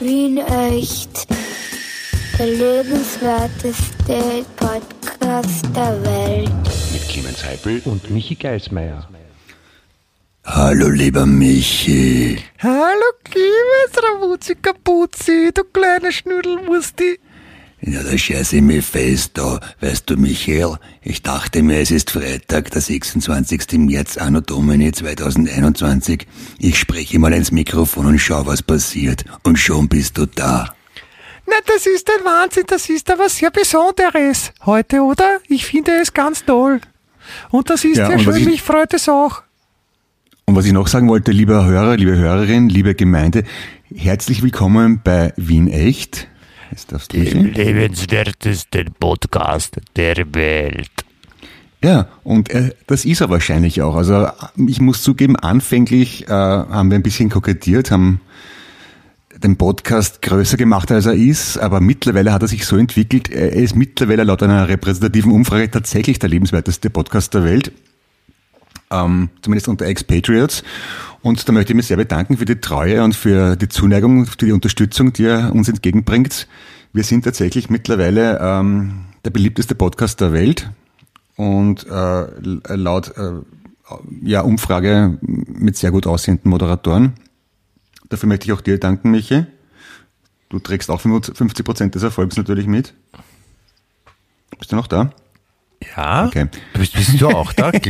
Wien echt. Der lebenswerteste Podcast der Welt. Mit Clemens Heipel und Michi Geismeier. Hallo lieber Michi. Hallo Clemens, Ravuzzi Kapuzzi, du kleiner Schnüdelmusti. Ja, da scheiße ich mich fest da. Weißt du, Michael, ich dachte mir, es ist Freitag, der 26. März, Anno Domini 2021. Ich spreche mal ins Mikrofon und schau, was passiert. Und schon bist du da. Na, das ist ein Wahnsinn, das ist aber sehr Besonderes heute, oder? Ich finde es ganz toll. Und das ist Ja, ja, schön, ich- mich freut es auch. Und was ich noch sagen wollte, lieber Hörer, liebe Hörerin, liebe Gemeinde, herzlich willkommen bei Wien Echt. Darfst du Michi. lebenswertesten Podcast der Welt. Ja, und äh, das ist er wahrscheinlich auch. Also ich muss zugeben, anfänglich äh, haben wir ein bisschen kokettiert, haben den Podcast größer gemacht, als er ist, aber mittlerweile hat er sich so entwickelt, er ist mittlerweile laut einer repräsentativen Umfrage tatsächlich der lebenswerteste Podcast der Welt. Ähm, zumindest unter Expatriates. Und da möchte ich mich sehr bedanken für die Treue und für die Zuneigung, für die Unterstützung, die ihr uns entgegenbringt. Wir sind tatsächlich mittlerweile ähm, der beliebteste Podcast der Welt und äh, laut äh, ja, Umfrage mit sehr gut aussehenden Moderatoren. Dafür möchte ich auch dir danken, Michi. Du trägst auch 50 Prozent des Erfolgs natürlich mit. Bist du noch da? Ja, Okay. bist, bist du auch da,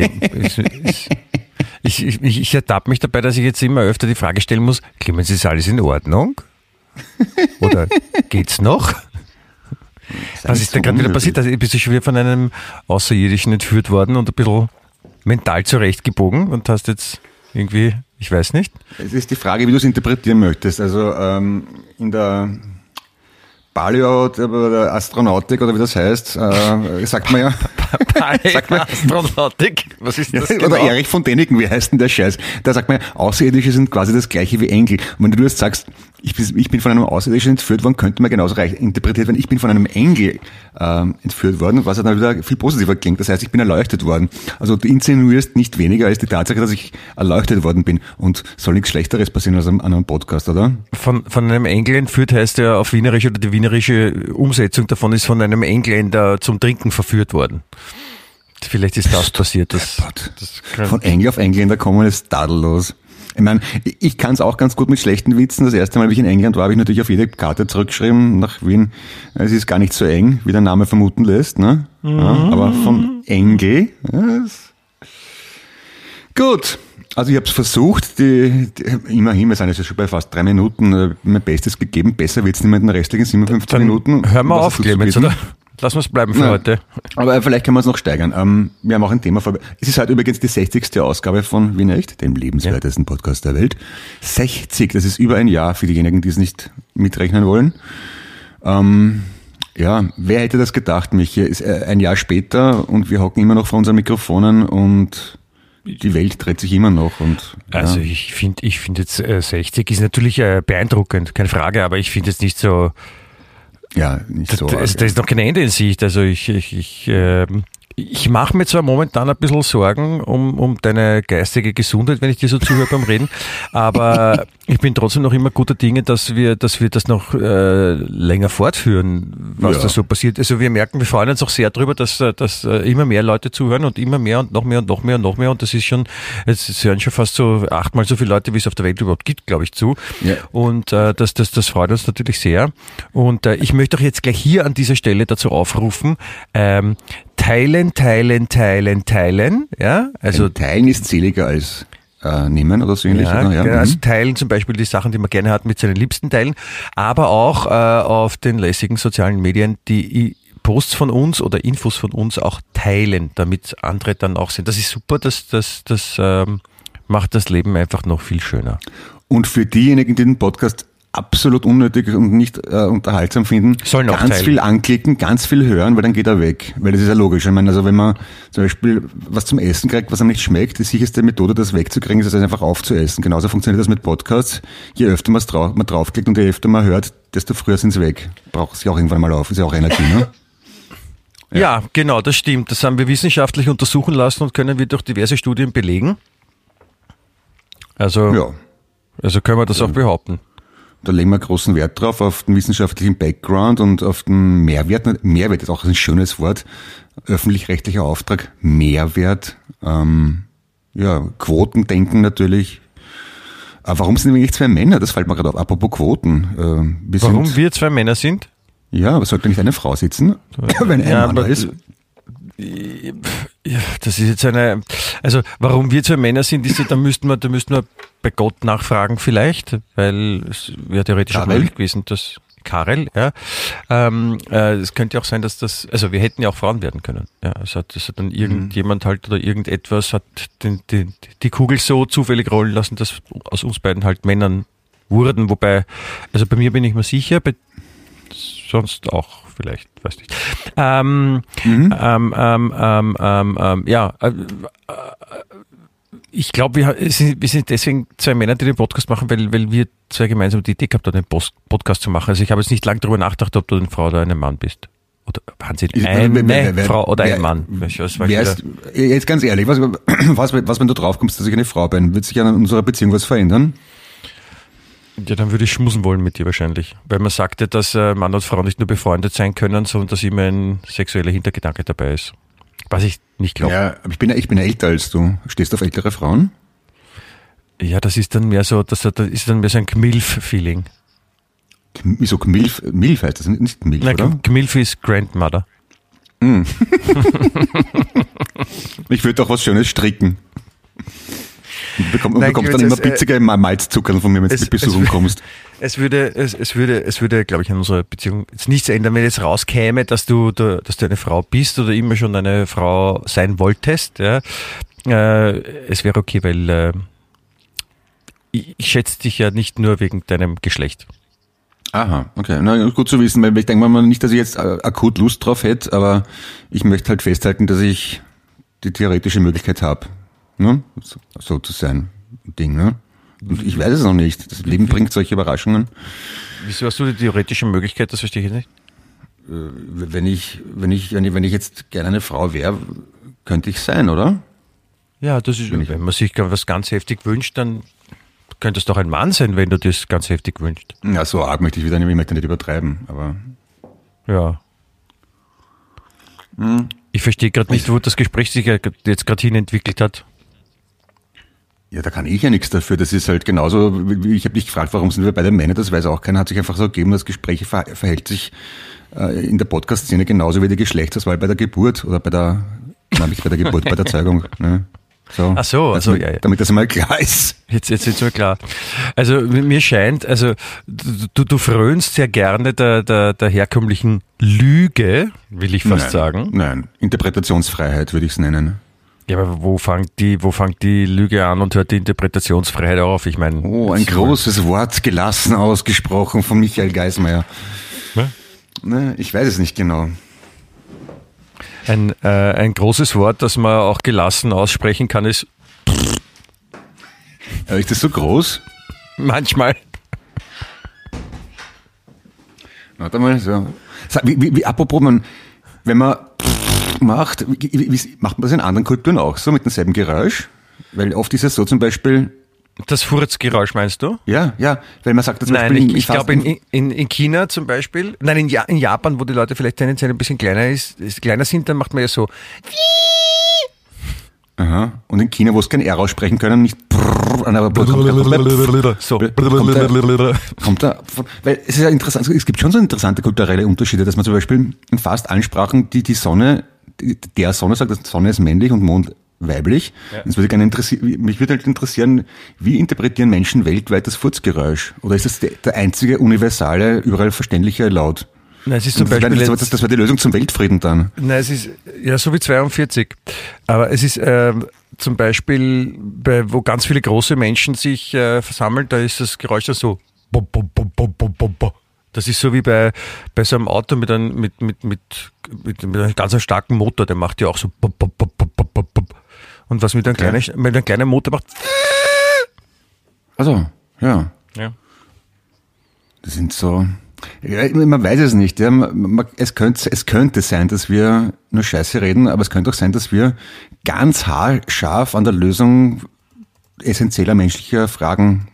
ich, ich, ich, ertappe mich dabei, dass ich jetzt immer öfter die Frage stellen muss, Clemens, ist alles in Ordnung? Oder geht's noch? Was nicht ist da so gerade wieder passiert? Also, bist du schon wieder von einem Außerirdischen entführt worden und ein bisschen mental zurechtgebogen und hast jetzt irgendwie, ich weiß nicht. Es ist die Frage, wie du es interpretieren möchtest. Also ähm, in der Paleo oder Astronautik oder wie das heißt, äh, sagt man ja, Sag mal. Astronautik? Was ist das oder genau? Erich von Däniken, wie heißt denn der Scheiß? Da sagt man ja, Außerirdische sind quasi das gleiche wie Engel. Und wenn du jetzt sagst, ich bin, ich bin von einem Außerirdischen entführt worden, könnte man genauso reich interpretiert werden, ich bin von einem Engel ähm, entführt worden, was dann wieder viel positiver klingt. Das heißt, ich bin erleuchtet worden. Also du insinuierst nicht weniger als die Tatsache, dass ich erleuchtet worden bin. Und soll nichts Schlechteres passieren als an einem Podcast, oder? Von, von einem Engel entführt heißt ja auf Wienerisch oder die wienerische Umsetzung davon ist von einem Engländer zum Trinken verführt worden. Vielleicht ist das passiert. Das, das Von Engel auf Engländer kommen ist tadellos. Ich meine, ich- kann es auch ganz gut mit schlechten Witzen. Das erste Mal, wie ich in England war, habe ich natürlich auf jede Karte zurückgeschrieben nach Wien. Es ist gar nicht so eng, wie der Name vermuten lässt. Ne? Ja, aber von Engel. Das- Gut. Also ich habe es versucht, die, die, immerhin, wir sind jetzt schon bei fast drei Minuten, äh, mein Bestes gegeben. Besser wird's nicht mehr in den restlichen 57 dann Minuten. Hören wir Was auf, Clemens, bieten? Oder? Lass uns bleiben für Nein. heute. Aber vielleicht können wir es noch steigern. Ähm, wir haben auch ein Thema vor. Es ist halt übrigens die 60. Ausgabe von Wien Echt, dem lebenswertesten Podcast der Welt. 60, das ist über ein Jahr für diejenigen, die es nicht mitrechnen wollen. Ähm, ja, wer hätte das gedacht, Michi? Ist äh, ein Jahr später und wir hocken immer noch vor unseren Mikrofonen und die Welt dreht sich immer noch und Also ja. ich finde, ich finde jetzt äh, 60 ist natürlich äh, beeindruckend, keine Frage, aber ich finde jetzt nicht so, ja, nicht so. da, arg. also, da ist noch kein Ende in Sicht. Also ich, ich, ich, ähm, ich mache mir zwar momentan ein bisschen Sorgen um, um deine geistige Gesundheit, wenn ich dir so zuhöre beim Reden, aber ich bin trotzdem noch immer guter Dinge, dass wir, dass wir das noch äh, länger fortführen, was Ja. da so passiert. Also wir merken, wir freuen uns auch sehr drüber, dass, äh, dass äh, immer mehr Leute zuhören und immer mehr und noch mehr und noch mehr und noch mehr und das ist schon, es hören schon fast so achtmal so viele Leute, wie es auf der Welt überhaupt gibt, glaube ich, zu. Ja. Und äh, das, das, das freut uns natürlich sehr. Und äh, ich möchte auch jetzt gleich hier an dieser Stelle dazu aufrufen, ähm, teilen, teilen, teilen, teilen. Ja, also Ein Teilen ist seliger als äh, nehmen oder so ähnlich. ja, oder? genau, also mhm. teilen zum Beispiel die Sachen, die man gerne hat, mit seinen Liebsten teilen, aber auch äh, auf den lässigen sozialen Medien die Posts von uns oder Infos von uns auch teilen, damit andere dann auch sind. Das ist super, das, das, das ähm, macht das Leben einfach noch viel schöner. Und für diejenigen, die den Podcast absolut unnötig und nicht äh, unterhaltsam finden, Sollen auch ganz teilen. viel anklicken, ganz viel hören, weil dann geht er weg. Weil das ist ja logisch. Ich meine, also wenn man zum Beispiel was zum Essen kriegt, was einem nicht schmeckt, die sicherste Methode, das wegzukriegen, ist es einfach aufzuessen. Genauso funktioniert das mit Podcasts. Je öfter drau man draufklickt und je öfter man hört, desto früher sind's weg. Braucht sich auch irgendwann mal auf. Ist ja auch Energie, ne? Ja. genau, das stimmt. Das haben wir wissenschaftlich untersuchen lassen und können wir durch diverse Studien belegen. Also, Ja. also können wir das auch behaupten. Da legen wir großen Wert drauf, auf den wissenschaftlichen Background und auf den Mehrwert. Mehrwert ist auch ein schönes Wort. Öffentlich-rechtlicher Auftrag, Mehrwert, ähm, ja, Quotendenken natürlich. Aber warum sind wir eigentlich zwei Männer? Das fällt mir gerade auf. Apropos Quoten. Äh, wir Warum sind, wir zwei Männer sind? Ja, aber sollte nicht eine Frau sitzen, wenn ein Ja, Mann da ist? Ja, das ist jetzt eine, also warum wir zwei Männer sind, ist da müssten wir, da müssten wir bei Gott nachfragen vielleicht, weil es wäre theoretisch auch möglich gewesen, dass Karel, ja, ähm, äh, es könnte ja auch sein, dass das, also wir hätten ja auch Frauen werden können, ja, hat, es hat dann irgendjemand halt oder irgendetwas hat den, den, die Kugel so zufällig rollen lassen, dass aus uns beiden halt Männern wurden, wobei, also bei mir bin ich mir sicher, bei sonst auch vielleicht, weiß nicht. Ähm, ähm, ähm, ähm, ähm, ähm, ja, äh, äh, ich glaube, wir, wir sind deswegen zwei Männer, die den Podcast machen, weil, weil wir zwei gemeinsam die Idee gehabt haben, den Post Podcast zu machen. Also ich habe jetzt nicht lange darüber nachgedacht, ob du eine Frau oder ein Mann bist. Oder Wahnsinn, eine wer- wer- Frau oder wer- ein Mann. Ist, jetzt ganz ehrlich, was, was, was, wenn du draufkommst, dass ich eine Frau bin, wird sich an unserer Beziehung was verändern? Ja, dann würde ich schmusen wollen mit dir wahrscheinlich. Weil man sagte, dass äh, Mann und Frau nicht nur befreundet sein können, sondern dass immer ein sexueller Hintergedanke dabei ist. Was ich nicht glaube. Ja, aber ich bin, ja- ich bin ja älter als du. Stehst du auf ältere Frauen? Ja, das ist dann mehr so, das, das ist dann mehr so ein Gmilf-Feeling. Wieso Milf? Milf heißt das nicht Milf, Nein, oder? Gmilf ist Grandmother. Ich würde auch was Schönes stricken. Du bekomm, du Nein, bekommst dann immer ist, äh, pizzige Malzzucker von mir, wenn du besuchen es- kommst. Es würde, es, es würde, es würde, glaube ich, an unserer Beziehung jetzt nichts ändern, wenn jetzt rauskäme, dass du, du, dass du eine Frau bist oder immer schon eine Frau sein wolltest. Ja. Äh, es wäre okay, weil äh, ich, ich schätze dich ja nicht nur wegen deinem Geschlecht. Aha, okay. Na, gut zu wissen, weil ich denke mal nicht, dass ich jetzt äh, akut Lust drauf hätte, aber ich möchte halt festhalten, dass ich die theoretische Möglichkeit habe, ne? so, zu sein. Ding, ne? Und ich weiß es noch nicht. Das Leben bringt solche Überraschungen. Wieso hast du die theoretische Möglichkeit? Das verstehe ich nicht. Wenn ich, wenn ich, wenn ich, wenn ich jetzt gerne eine Frau wäre, könnte ich sein, oder? Ja, das ist, wenn man sich was ganz heftig wünscht, dann könnte es doch ein Mann sein, wenn du das ganz heftig wünschst. Ja, so arg möchte ich wieder nicht, ich möchte nicht übertreiben, aber Ja. Ich verstehe gerade nicht, wo das Gespräch sich jetzt gerade hin entwickelt hat. Ja, da kann ich ja nichts dafür. Das ist halt genauso, ich habe dich gefragt, warum sind wir beide Männer, das weiß auch keiner, hat sich einfach so gegeben, das Gespräch ver verhält sich äh, in der Podcast-Szene genauso wie die Geschlechtswahl bei der Geburt oder bei der, nein, nicht bei der Geburt, bei der Zeugung. Ne? So, Ach so, also, damit, ja, ja. damit das einmal klar ist. Jetzt, jetzt ist mir klar. Also mir scheint, also du, du frönst sehr gerne der, der, der herkömmlichen Lüge, will ich fast Nein, sagen. Nein, Interpretationsfreiheit würde ich es nennen. Ja, aber wo fängt die, wo fängt die Lüge an und hört die Interpretationsfreiheit auf? Ich meine, Oh, ein großes Wort, gelassen ausgesprochen von Michael Geismeier. Ne? Ne, ich weiß es nicht genau. ein, äh, ein großes Wort, das man auch gelassen aussprechen kann, ist Aber ist das so groß? manchmal. Warte mal, so. Wie, wie, wie, apropos, man, wenn man macht, wie, wie, wie, macht man das in anderen Kulturen auch so mit demselben Geräusch? Weil oft ist es so zum Beispiel, Das Furzgeräusch meinst du? ja, ja, weil man sagt zum Nein, Beispiel, ich, ich glaube in, in, in China zum Beispiel, nein, in, ja, in Japan, wo die Leute vielleicht tendenziell ein bisschen kleiner, ist, ist, kleiner sind, dann macht man ja so. Aha. Und in China, wo es kein R aussprechen können, nicht brrr, aber So. kommt da, weil es ist ja interessant, es gibt schon so interessante kulturelle Unterschiede, dass man zum Beispiel in fast allen Sprachen die, die Sonne, der Sonne sagt, dass Sonne ist männlich und Mond weiblich. Das würde gerne interessieren, mich würde halt interessieren, wie interpretieren Menschen weltweit das Furzgeräusch? Oder ist das der, einzige universale, überall verständliche Laut? Nein, es ist zum das, Beispiel wäre- jetzt- das, das wäre die Lösung zum Weltfrieden dann. Nein, es ist ja so wie 42. Aber es ist ähm, zum Beispiel, bei, wo ganz viele große Menschen sich äh, versammeln, da ist das Geräusch dann so. bum, bum, bum, bum, bum, bum, bum. Das ist so wie bei, bei so einem Auto mit einem, mit, mit, mit, mit, einem ganz starken Motor, der macht ja auch so. Und was mit einem, kleinen, mit einem kleinen Motor macht. Also, ja. Ja. Das sind so. Ja, man weiß es nicht. Ja. Es, könnte, es könnte sein, dass wir nur Scheiße reden, aber es könnte auch sein, dass wir ganz haarscharf an der Lösung essentieller menschlicher Fragen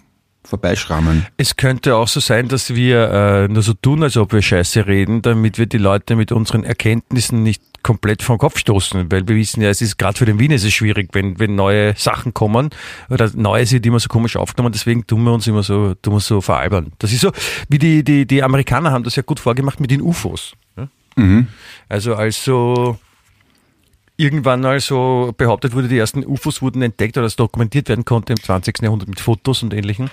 vorbeischrammen. Es könnte auch so sein, dass wir äh, nur so tun, als ob wir Scheiße reden, damit wir die Leute mit unseren Erkenntnissen nicht komplett vom Kopf stoßen, weil wir wissen ja, es ist gerade für den Wien ist es schwierig, wenn, wenn neue Sachen kommen oder neue sind immer so komisch aufgenommen, deswegen tun wir uns immer so, tun wir so veralbern. Das ist so, wie die, die, die Amerikaner haben das ja gut vorgemacht mit den UFOs. Ja? Also als so irgendwann also behauptet wurde, die ersten UFOs wurden entdeckt oder es dokumentiert werden konnte im 20. Jahrhundert mit Fotos und ähnlichen,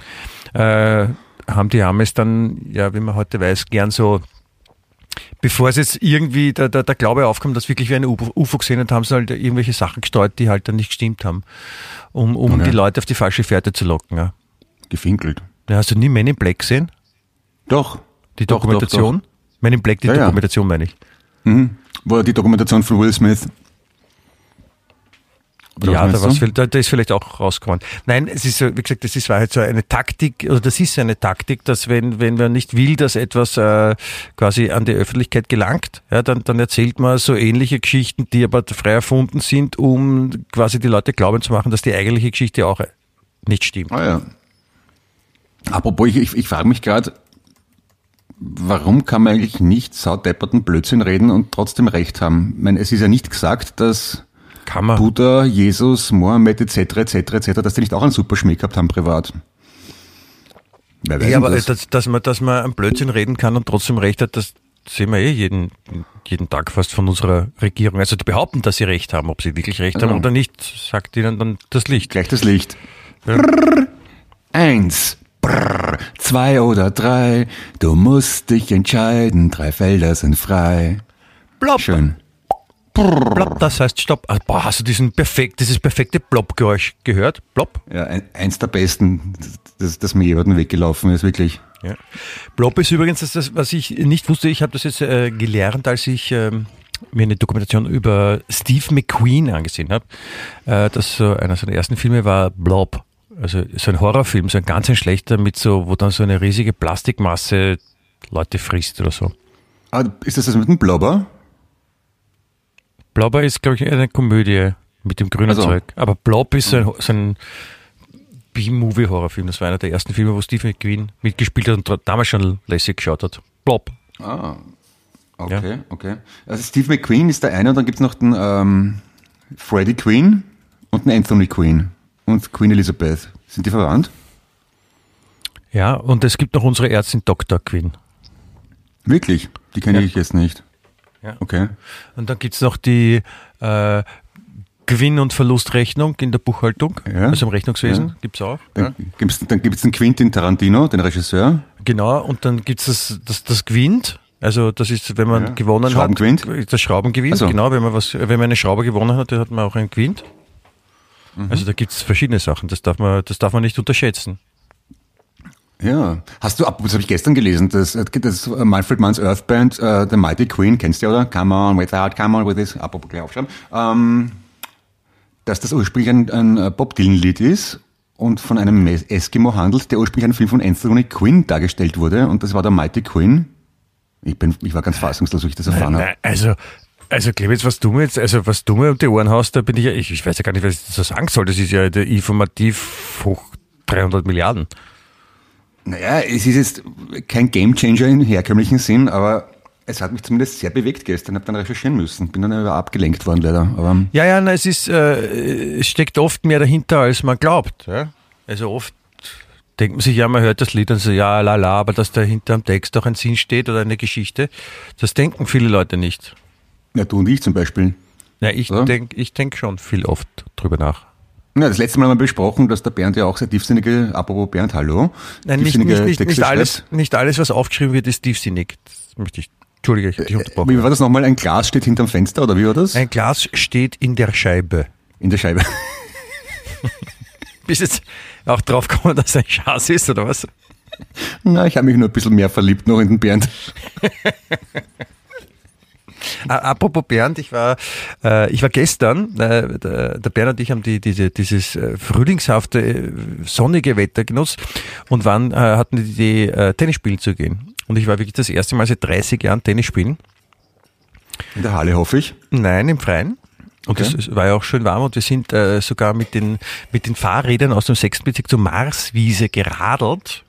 äh, haben die Amis dann, ja, wie man heute weiß, gern so bevor es jetzt irgendwie der, der, der Glaube aufkommt, dass wirklich wir eine UFO, UFO gesehen haben, haben sie halt irgendwelche Sachen gestreut, die halt dann nicht gestimmt haben, um, um Okay. die Leute auf die falsche Fährte zu locken. Ja. Gefinkelt. Ja, hast du nie Men in Black gesehen? Doch. Die Doch, Dokumentation? Doch, Men in Black, die Ja, ja. Dokumentation meine ich. doch. Mhm. Wo die Dokumentation von Will Smith. Oder was ja, da, viel- da, da ist vielleicht auch rausgekommen. Nein, es ist so, wie gesagt, das ist war halt so eine Taktik, oder das ist eine Taktik, dass wenn, wenn man nicht will, dass etwas äh, quasi an die Öffentlichkeit gelangt, ja, dann, dann erzählt man so ähnliche Geschichten, die aber frei erfunden sind, um quasi die Leute glauben zu machen, dass die eigentliche Geschichte auch nicht stimmt. Ah ja. Apropos, ich, ich, ich frage mich gerade, warum kann man eigentlich nicht saudepperten Blödsinn reden und trotzdem recht haben? Ich meine, es ist ja nicht gesagt, dass Kann man. Buddha, Jesus, Mohammed etc. etc. etc. dass die nicht auch einen super Schmäh gehabt haben privat. Wer weiß Ja, aber das? dass, dass, man, dass man am Blödsinn reden kann und trotzdem recht hat, das sehen wir eh jeden, jeden Tag fast von unserer Regierung. Also die behaupten, dass sie recht haben. Ob sie wirklich recht haben Ja. oder nicht, sagt ihnen dann das Licht. Gleich das Licht. Ja. Brrr, eins, brrr, zwei oder drei. Du musst dich entscheiden, drei Felder sind frei. Blob, Schön. Blob, das heißt Stopp. Ah, boah, hast du diesen perfekt, dieses perfekte Blob-Geräusch gehört? Blob? Ja, ein, eins der besten, das, das mir jemanden weggelaufen ist, wirklich. Ja. Blob ist übrigens das, was ich nicht wusste. Ich habe das jetzt äh, gelernt, als ich ähm, mir eine Dokumentation über Steve McQueen angesehen habe. Äh, das so einer seiner ersten Filme war Blob. Also so ein Horrorfilm, so ein ganz ein schlechter mit so, wo dann so eine riesige Plastikmasse Leute frisst oder so. Ah, ist das das mit dem Blobber? Blobber ist, glaube ich, eine Komödie mit dem grünen Also. Zeug. Aber Blob ist so ein, so ein B-Movie-Horrorfilm. Das war einer der ersten Filme, wo Steve McQueen mitgespielt hat und damals schon lässig geschaut hat. Blob. Ah, okay, okay. Also Steve McQueen ist der eine und dann gibt's noch den ähm, Freddie Queen und den Anthony Queen und Queen Elizabeth. Sind die verwandt? Ja, und es gibt noch unsere Ärztin Dr. Quinn. Wirklich? Die kenne Ja. ich jetzt nicht. Ja. Okay. Und dann gibt's noch die äh, Gewinn- und Verlustrechnung in der Buchhaltung, Ja. also im Rechnungswesen, Ja. gibt's auch. Ja. Dann gibt's dann gibt's den Quentin Tarantino, den Regisseur. Genau, und dann gibt's das, das, das Gewinnt. Also das ist, wenn man Ja. gewonnen Schraubengewinnt? hat. Das Schraubengewinnt, Ach so. genau. Wenn man was, wenn man eine Schraube gewonnen hat, dann hat man auch einen Gewinnt. Mhm. Also da gibt's verschiedene Sachen. Das darf man, das darf man nicht unterschätzen. Ja. Hast du, das habe ich gestern gelesen, das, das Manfred Manns Earth Band, äh, The Mighty Queen, kennst du ja, oder? Come on without, come on with this, apropos gleich aufschreiben. Ähm, dass das ursprünglich ein, ein äh, Bob Dylan-Lied ist und von einem Eskimo handelt, der ursprünglich ein Film von Anthony Quinn dargestellt wurde und das war der Mighty Queen. Ich bin, ich war ganz fassungslos, als ich das erfahren habe. Also, also Clemens, was du mir jetzt, also was du mir um die Ohren haust, da bin ich ja, ich, ich weiß ja gar nicht, was ich dazu sagen soll. Das ist ja der informativ hoch 300 Milliarden. Naja, es ist jetzt kein Gamechanger im herkömmlichen Sinn, aber es hat mich zumindest sehr bewegt gestern, habe dann recherchieren müssen. Bin dann aber abgelenkt worden leider. Aber Ja, ja, na, es ist, äh, es steckt oft mehr dahinter, als man glaubt. Ja? Also oft denkt man sich, ja, man hört das Lied und so, ja, la, la, aber dass dahinter am Text auch ein Sinn steht oder eine Geschichte, das denken viele Leute nicht. ja, du und ich zum Beispiel. Ja, ich denke ich denk schon viel oft drüber nach. Ja, das letzte Mal haben wir besprochen, dass der Bernd ja auch sehr tiefsinnige, apropos Bernd, hallo, Nein, nicht, nicht, nicht, nicht, alles, schreibt. nicht alles, was aufgeschrieben wird, ist tiefsinnig. Das möchte ich, Entschuldige, ich habe dich unterbrochen. Wie war das nochmal? Ein Glas steht hinterm Fenster oder wie war das? Ein Glas steht in der Scheibe. In der Scheibe. Bist jetzt auch drauf gekommen, dass ein Schatz ist, oder was? Na, ich habe mich nur ein bisschen mehr verliebt noch in den Bernd. Apropos Bernd, ich war, äh, ich war gestern, äh, der, der Bernd und ich haben die, diese, dieses äh, frühlingshafte, äh, sonnige Wetter genutzt und waren, äh, hatten die Idee, äh, Tennis spielen zu gehen. Und ich war wirklich das erste Mal seit 30 Jahren Tennis spielen. In der Halle hoffe ich. Nein, im Freien. Und Okay. es war ja auch schön warm und wir sind äh, sogar mit den, mit den Fahrrädern aus dem sechsten Bezirk zur Marswiese geradelt.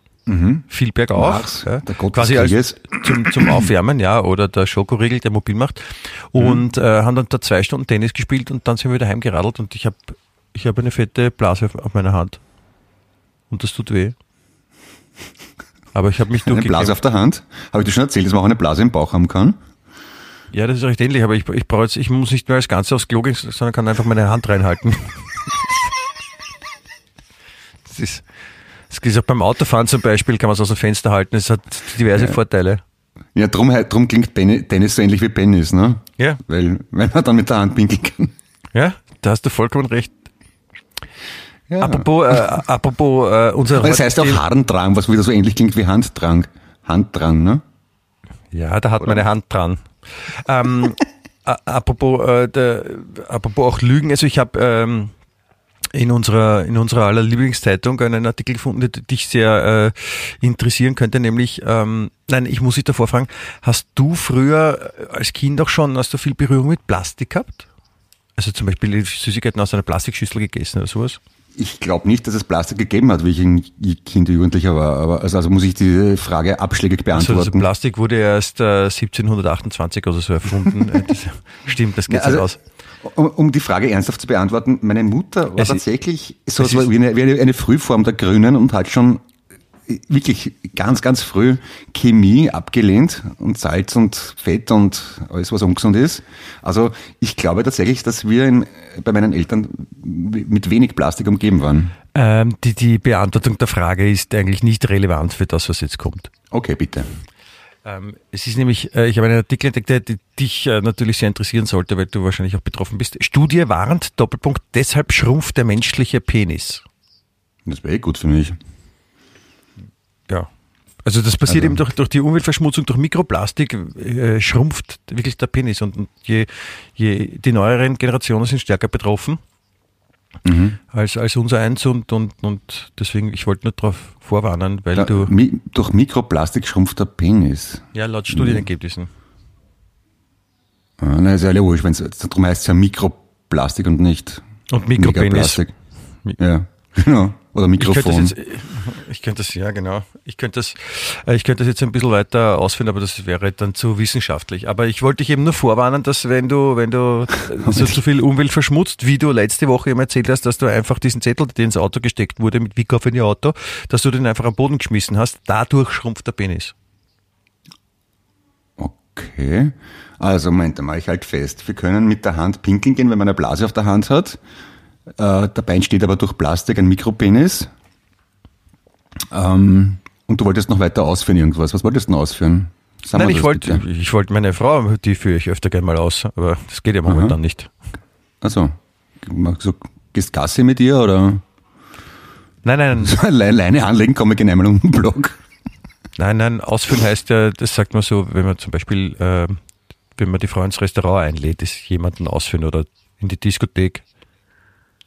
Viel bergauf. Mars, ja. der Gott Quasi als, zum, zum Aufwärmen, ja, oder der Schokoriegel, der mobil macht. Und äh, haben dann da zwei Stunden Tennis gespielt und dann sind wir wieder heimgeradelt und ich habe ich hab eine fette Blase auf, auf meiner Hand. Und das tut weh. Aber ich habe mich Eine durchgekämpft. Blase auf der Hand. Habe ich dir schon erzählt, dass man auch eine Blase im Bauch haben kann? Ja, das ist recht ähnlich, aber ich, ich brauche jetzt, ich muss nicht mehr als Ganze aufs Klo gehen, sondern kann einfach meine Hand reinhalten. Das ist, das ist auch beim Autofahren zum Beispiel, kann man es aus dem Fenster halten. Es hat diverse Vorteile. Ja, drum, drum klingt Dennis so ähnlich wie Penis, ne? Ja, Weil, wenn man dann mit der Hand pinkeln kann. ja, da hast du vollkommen recht. Ja. Apropos, äh, apropos äh, unser das heißt auch Harndrang, was wieder so ähnlich klingt wie Handdrang. Handdrang, ne? Ja, da hat meine Hand dran. Ähm, apropos, äh, der, apropos auch Lügen, also ich habe ähm, in unserer in unserer aller Lieblingszeitung einen Artikel gefunden, der dich sehr äh, interessieren könnte, nämlich ähm, nein, ich muss dich davor fragen, hast du früher als Kind auch schon, hast du viel Berührung mit Plastik gehabt? Also zum Beispiel Süßigkeiten aus einer Plastikschüssel gegessen oder sowas? Ich glaube nicht, dass es Plastik gegeben hat, wie ich ein Kind, Jugendlicher war. Aber also, also muss ich diese Frage abschlägig Also, also beantworten. Plastik wurde erst äh, 1728 oder so erfunden. Äh, das, stimmt, das geht Ja, also- so raus. Um, um die Frage ernsthaft zu beantworten, meine Mutter war Es ist- tatsächlich so es so ist- wie eine, wie eine, eine Frühform der Grünen und hat schon wirklich ganz, ganz früh Chemie abgelehnt und Salz und Fett und alles, was ungesund ist. Also ich glaube tatsächlich, dass wir in, bei meinen Eltern mit wenig Plastik umgeben waren. Ähm, die, die Beantwortung der Frage ist eigentlich nicht relevant für das, was jetzt kommt. Okay, bitte. Ähm, es ist nämlich, äh, ich habe einen Artikel entdeckt, der dich äh, natürlich sehr interessieren sollte, weil du wahrscheinlich auch betroffen bist. Studie warnt, Doppelpunkt, deshalb schrumpft der menschliche Penis. Das wäre eh gut für mich. Ja. Also das passiert Also- eben durch, durch die Umweltverschmutzung, durch Mikroplastik äh, schrumpft wirklich der Penis. Und, und je, je die neueren Generationen sind stärker betroffen Mhm. als, als unser eins und, und, und deswegen, ich wollte nur darauf vorwarnen, weil Da, du, mi, durch Mikroplastik schrumpft der Penis. ja, laut Studienergebnissen. Ah, na, ist ja wurscht, wenn's, darum heißt es ja Mikroplastik und nicht Und Mikropenis. Megaplastik. Ja, genau. Oder Ich könnte Mikrofon. das jetzt, ich könnte das, ja genau. Ich könnte das, äh, ich könnte das jetzt ein bisschen weiter ausführen, aber das wäre dann zu wissenschaftlich. Aber ich wollte dich eben nur vorwarnen, dass wenn du, wenn du äh, so zu viel Umwelt verschmutzt, wie du letzte Woche eben erzählt hast, dass du einfach diesen Zettel, der ins Auto gesteckt wurde, mit Wie kauf in ihr Auto, dass du den einfach am Boden geschmissen hast, dadurch schrumpft der Penis. Okay. Also, Moment, mache ich halt fest. Wir können mit der Hand pinkeln gehen, wenn man eine Blase auf der Hand hat. Äh, dabei entsteht aber durch Plastik ein Mikropenis. Ähm, und du wolltest noch weiter ausführen irgendwas. Was wolltest du denn ausführen? Sag Nein, ich wollte, ich wollte meine Frau, die führe ich öfter gerne mal aus, aber das geht ja momentan nicht. Also, so, gehst Gassi mit ihr oder Nein, nein, so eine Leine anlegen, komme ich gerne einmal um den Block. Nein, nein, ausführen heißt ja, das sagt man so, wenn man zum Beispiel, äh, wenn man die Frau ins Restaurant einlädt, ist jemanden ausführen oder in die Diskothek.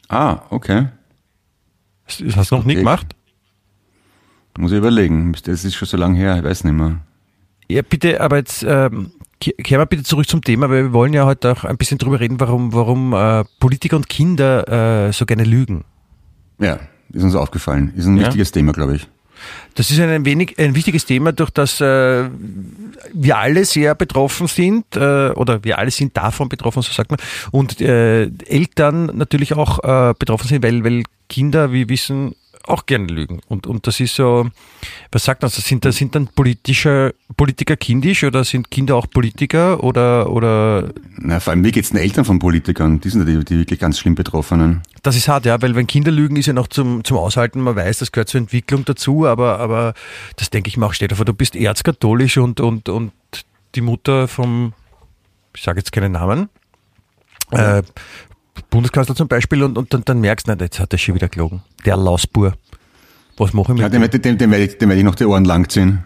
Ah, okay. Das das hast du noch nie gemacht? Muss ich überlegen. Das ist schon so lange her, ich weiß nicht mehr. Ja, bitte, aber jetzt ähm, ke- kehren wir bitte zurück zum Thema, weil wir wollen ja heute auch ein bisschen drüber reden, warum, warum äh, Politiker und Kinder äh, so gerne lügen. Ja, ist uns aufgefallen. Ist ein Ja? wichtiges Thema, glaube ich. Das ist ein wenig ein wichtiges Thema, durch das äh, wir alle sehr betroffen sind äh, oder wir alle sind davon betroffen, so sagt man, und äh, Eltern natürlich auch äh, betroffen sind, weil, weil Kinder, wie wir wissen, auch gerne lügen. Und, und das ist so, was sagt man, sind, da- sind dann politische, Politiker kindisch oder sind Kinder auch Politiker oder, oder Na, vor allem, wie geht's den Eltern von Politikern? Die sind ja die, die wirklich ganz schlimm Betroffenen. Das ist hart, ja, weil wenn Kinder lügen, ist ja noch zum, zum Aushalten, man weiß, das gehört zur Entwicklung dazu, aber, aber das denke ich mir auch, stell dir vor, du bist erzkatholisch und, und, und die Mutter vom, ich sage jetzt keinen Namen, äh, Bundeskanzler zum Beispiel und, und dann, dann merkst du, jetzt hat er schon wieder gelogen. Der Lausbur. Was mache ich Ja, mit dem, dem? dem, dem, dem werde ich, dem werd ich noch die Ohren langziehen.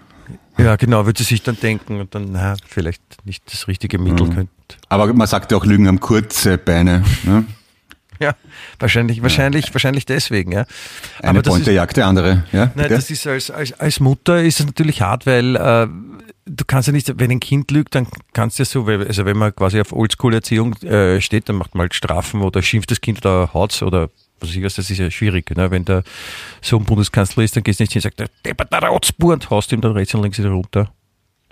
Ja, genau, wird sie sich dann denken und dann, na, vielleicht nicht das richtige Mittel Mhm. könnte. Aber man sagt ja auch, Lügen haben kurze Beine. Ne? Ja, wahrscheinlich, wahrscheinlich, wahrscheinlich deswegen, ja. Eine das Pointe ist- jagt die andere. Ja, Nein, das ist als, als, als Mutter ist es natürlich hart, weil äh, du kannst ja nicht, wenn ein Kind lügt, dann kannst du ja so, also wenn man quasi auf Oldschool-Erziehung äh, steht, dann macht man halt Strafen oder schimpft das Kind oder haut's oder was weiß ich was, das ist ja schwierig. Ne? Wenn der Sohn Bundeskanzler ist, dann gehst du nicht hin und sagst, der deppert der Rotzbur und haust ihm dann rechts und links wieder runter.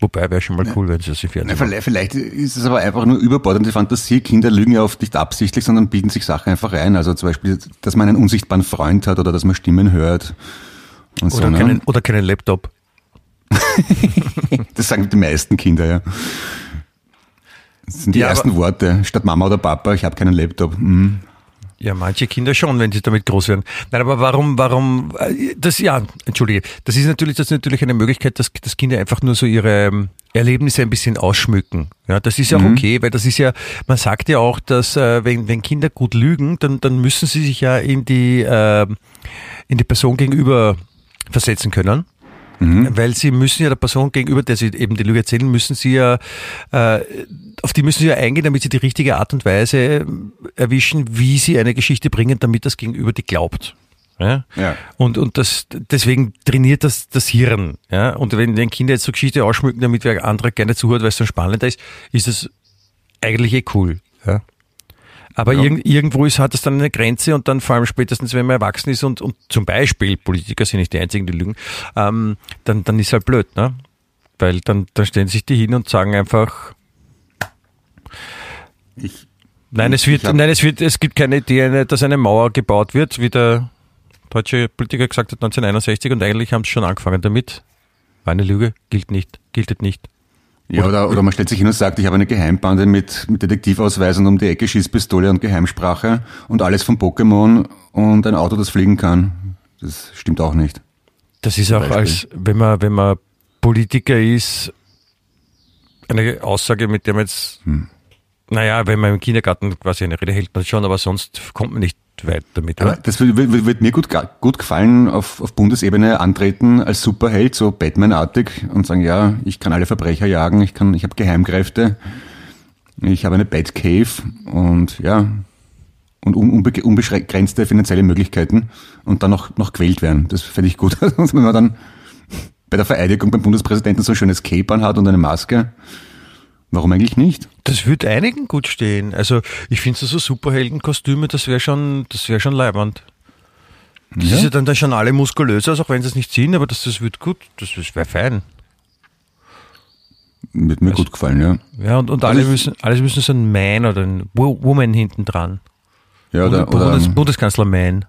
Wobei wäre schon mal cool, wenn sie Na, Fernsehen machen. vielleicht, ist es aber einfach nur überbordende Fantasie. Kinder lügen ja oft nicht absichtlich, sondern bieten sich Sachen einfach ein. Also zum Beispiel, dass man einen unsichtbaren Freund hat oder dass man Stimmen hört. Oder, so, ne? keinen, oder keinen Laptop. Das sagen die meisten Kinder, ja. Das sind die Ja, ersten Worte. Statt Mama oder Papa, ich habe keinen Laptop. Mhm. Ja, manche Kinder schon, wenn sie damit groß werden. Nein, aber warum, warum, äh, das, ja, entschuldige, das ist natürlich, das ist natürlich eine Möglichkeit, dass, dass Kinder einfach nur so ihre ähm, Erlebnisse ein bisschen ausschmücken. Ja, das ist ja auch okay, weil das ist ja, man sagt ja auch, dass, äh, wenn, wenn Kinder gut lügen, dann, dann müssen sie sich ja in die, äh, in die Person gegenüber versetzen können. Weil sie müssen ja der Person gegenüber, der sie eben die Lüge erzählen, müssen sie ja, äh, auf die müssen sie ja eingehen, damit sie die richtige Art und Weise äh, erwischen, wie sie eine Geschichte bringen, damit das Gegenüber die glaubt. Ja? Ja. Und, und das, deswegen trainiert das das Hirn. Ja? Und wenn, wenn Kinder jetzt so Geschichte ausschmücken, damit wer andere gerne zuhört, weil es dann spannender ist, ist das eigentlich eh cool. Ja? Aber irgend, irgendwo ist, hat es dann eine Grenze und dann vor allem spätestens, wenn man erwachsen ist und, und zum Beispiel Politiker sind nicht die einzigen, die lügen, ähm, dann, dann ist halt blöd, ne? Weil dann, dann stellen sich die hin und sagen einfach, Ich, nein, es wird, nein, es wird, es gibt keine Idee, dass eine Mauer gebaut wird, wie der deutsche Politiker gesagt hat 1961 und eigentlich haben sie schon angefangen damit. War eine Lüge, gilt nicht, giltet nicht. Ja, oder, oder man stellt sich hin und sagt, ich habe eine Geheimbande mit, mit Detektivausweisen um die Ecke, Schießpistole und Geheimsprache und alles von Pokémon und ein Auto, das fliegen kann. Das stimmt auch nicht. Das ist auch Beispiel. als, wenn man, wenn man Politiker ist, eine Aussage, mit der man jetzt, Hm. naja, wenn man im Kindergarten quasi eine Rede hält, man schon, aber sonst kommt man nicht weit damit. Aber Oder? das wird, mir gut, gut gefallen, auf, auf Bundesebene antreten als Superheld, so Batman-artig und sagen, ja, ich kann alle Verbrecher jagen, ich kann, ich habe Geheimkräfte, ich habe eine Batcave und ja, und un, unbe, unbegrenzte finanzielle Möglichkeiten und dann noch, noch gewählt werden. Das fände ich gut. Wenn man dann bei der Vereidigung beim Bundespräsidenten so ein schönes Cape anhat und eine Maske, warum eigentlich nicht? Das wird einigen gut stehen. Also ich finde so Superheldenkostüme, das wäre schon, das wäre schon leibernd. Das Ja. ist ja dann, dann schon alle muskulöser, also auch wenn sie es nicht ziehen, aber das, das wird gut, das, das wäre fein. Wird mir gut gefallen, ja. Ja, und, und Also alle ich- müssen, alle müssen so ein Man oder ein Wo- Woman hinten dran. Ja, oder, oder Bundes, ähm, Bundeskanzler Man.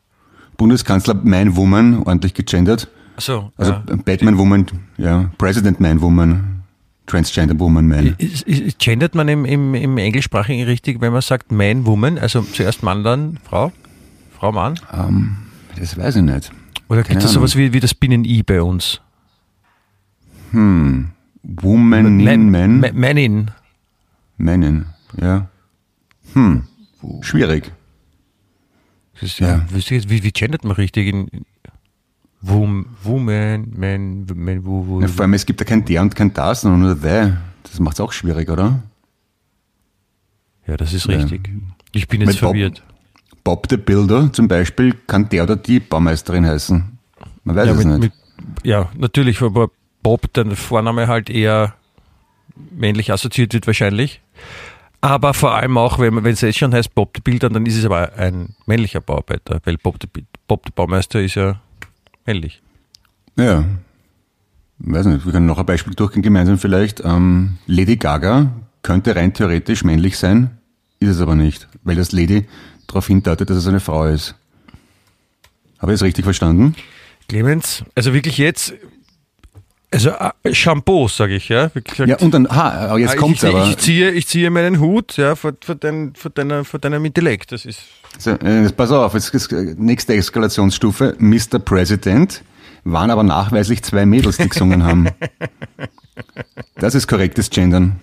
Bundeskanzler Man Woman, ordentlich gegendert. Achso, Also ja. Batman Woman, ja, President Man Woman, Transgender Woman Man. Gendert man im, im, im Englischsprachigen richtig, wenn man sagt Man, Woman, also zuerst Mann, dann Frau? Frau, Mann? Ähm, das weiß ich nicht. Oder gibt es sowas wie, wie das Binnen-I bei uns? Woman in Man, Ma- Manin. Manin, ja. Hm, schwierig. Das ist, Ja. Wie, wie gendert man richtig? In, Woman, Man, Man, wo, wo, Ja, vor allem, es gibt ja kein der und kein das, sondern nur the. Das macht es auch schwierig, oder? Ja, das ist Ja. richtig. Ich bin jetzt Mit Bob- verwirrt. Bob the Builder zum Beispiel kann der oder die Baumeisterin heißen. Man weiß Ja, es mit, nicht. mit, ja, natürlich, aber Bob, der Vorname halt eher männlich assoziiert wird wahrscheinlich. Aber vor allem auch, wenn es jetzt schon heißt Bob the Builder, dann ist es aber ein männlicher Bauarbeiter, weil Bob the, Bob der Baumeister ist ja männlich. Ja. Weiß nicht, wir können noch ein Beispiel durchgehen gemeinsam vielleicht. Ähm, Lady Gaga könnte rein theoretisch männlich sein, ist es aber nicht, weil das Lady darauf hindeutet, dass es eine Frau ist. Habe ich es richtig verstanden? Clemens, also wirklich jetzt, also äh, Shampoo, sage ich, ja. Gesagt, Ja, und dann, ha, jetzt Ah, kommt's ich, aber. Ich ziehe, ich ziehe meinen Hut ja, vor, vor, dein, vor, deiner, vor deinem Intellekt. Das ist. So, äh, pass auf, jetzt ist äh, nächste Eskalationsstufe, Mr. President, waren aber nachweislich zwei Mädels, die gesungen haben. Das ist korrektes Gendern.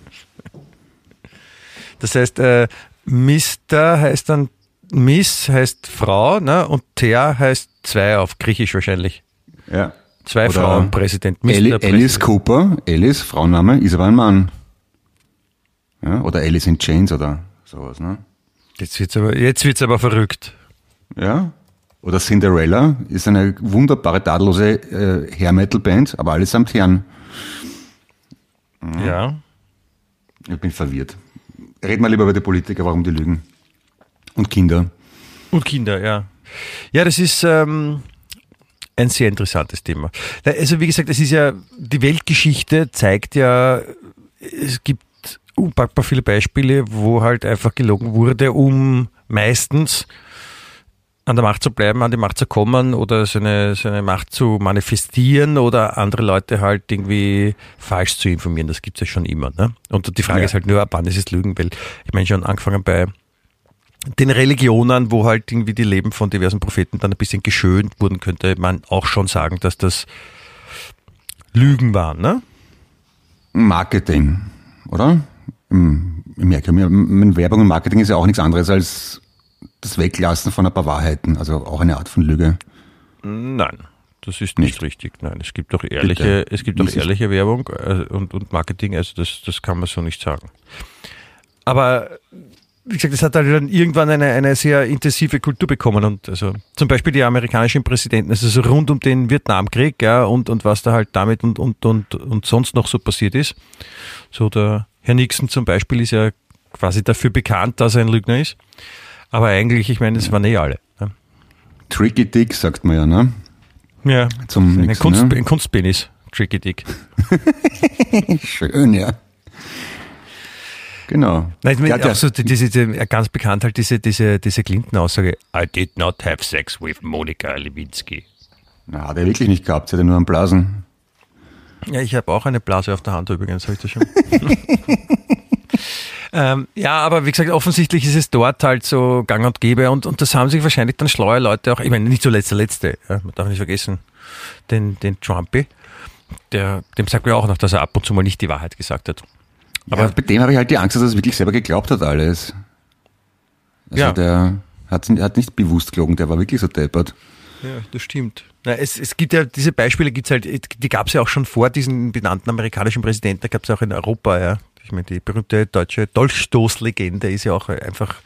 Das heißt, äh, Mister heißt dann Miss heißt Frau, ne? Und Ter heißt zwei auf Griechisch wahrscheinlich. Ja. Zwei Oder Frauen, Präsident. Mr. Ali, Alice Präsident. Cooper, Alice, Frauenname, ist aber ein Mann. Ja, oder Alice in Chains oder sowas, ne? Jetzt wird's aber, jetzt wird's aber verrückt. Ja. Oder Cinderella ist eine wunderbare, tadellose äh, Hair-Metal-Band, aber allesamt Herren. Ja. Ich bin verwirrt. Red mal lieber über die Politiker, warum die lügen. Und Kinder. Und Kinder, ja. Ja, das ist ähm, ein sehr interessantes Thema. Also wie gesagt, es ist ja, die Weltgeschichte zeigt ja, es gibt unpackbar viele Beispiele, wo halt einfach gelogen wurde, um meistens an der Macht zu bleiben, an die Macht zu kommen oder seine, seine Macht zu manifestieren oder andere Leute halt irgendwie falsch zu informieren. Das gibt es ja schon immer. Ne? Und die Frage Ja. ist halt nur, ab wann ist es Lügen? Weil ich meine schon angefangen bei den Religionen, wo halt irgendwie die Leben von diversen Propheten dann ein bisschen geschönt wurden, könnte man auch schon sagen, dass das Lügen waren. Ne? Marketing, oder? Hm, Ich merke mir, Werbung und Marketing ist ja auch nichts anderes als das Weglassen von ein paar Wahrheiten, also auch eine Art von Lüge. Nein, das ist nicht, Nicht. richtig. Nein, es gibt doch ehrliche, Bitte. es gibt doch ehrliche Werbung äh, und, und Marketing, also das, das kann man so nicht sagen. Aber wie gesagt, es hat halt dann irgendwann eine, eine sehr intensive Kultur bekommen und also zum Beispiel die amerikanischen Präsidenten, also so rund um den Vietnamkrieg, ja, und, und was da halt damit und, und, und, und sonst noch so passiert ist. So der Herr Nixon zum Beispiel ist ja quasi dafür bekannt, dass er ein Lügner ist. Aber eigentlich, ich meine, es waren eh alle. Ne? Tricky Dick, sagt man ja, ne? Ja, Zum ein, Nixon, Kunst, ne? ein Kunstpenis, Tricky Dick. Schön, ja. Genau. Nein, ich meine, Der hat ja- auch so die- diese, diese, ganz bekannt halt diese, diese, diese Clinton-Aussage, I did not have sex with Monika Lewinsky. Na, hat er wirklich nicht gehabt, sie hat nur am Blasen. Ja, ich habe auch eine Blase auf der Hand übrigens, habe ich das schon. ähm, ja, aber wie gesagt, offensichtlich ist es dort halt so gang und gäbe und, und das haben sich wahrscheinlich dann schlaue Leute auch, ich meine, nicht zuletzt der Letzte, ja, man darf nicht vergessen, den, den Trumpy, der, dem sagt man ja auch noch, dass er ab und zu mal nicht die Wahrheit gesagt hat. Aber bei dem habe ich halt die Angst, dass er es wirklich selber geglaubt hat, alles. Also Ja. der hat, hat nicht bewusst gelogen, der war wirklich so deppert. Ja, das stimmt. Na, es, es gibt ja diese Beispiele, gibt's halt, die gab es ja auch schon vor diesen benannten amerikanischen Präsidenten, da gab es auch in Europa, ja. Ich meine, die berühmte deutsche Dolchstoßlegende ist ja auch einfach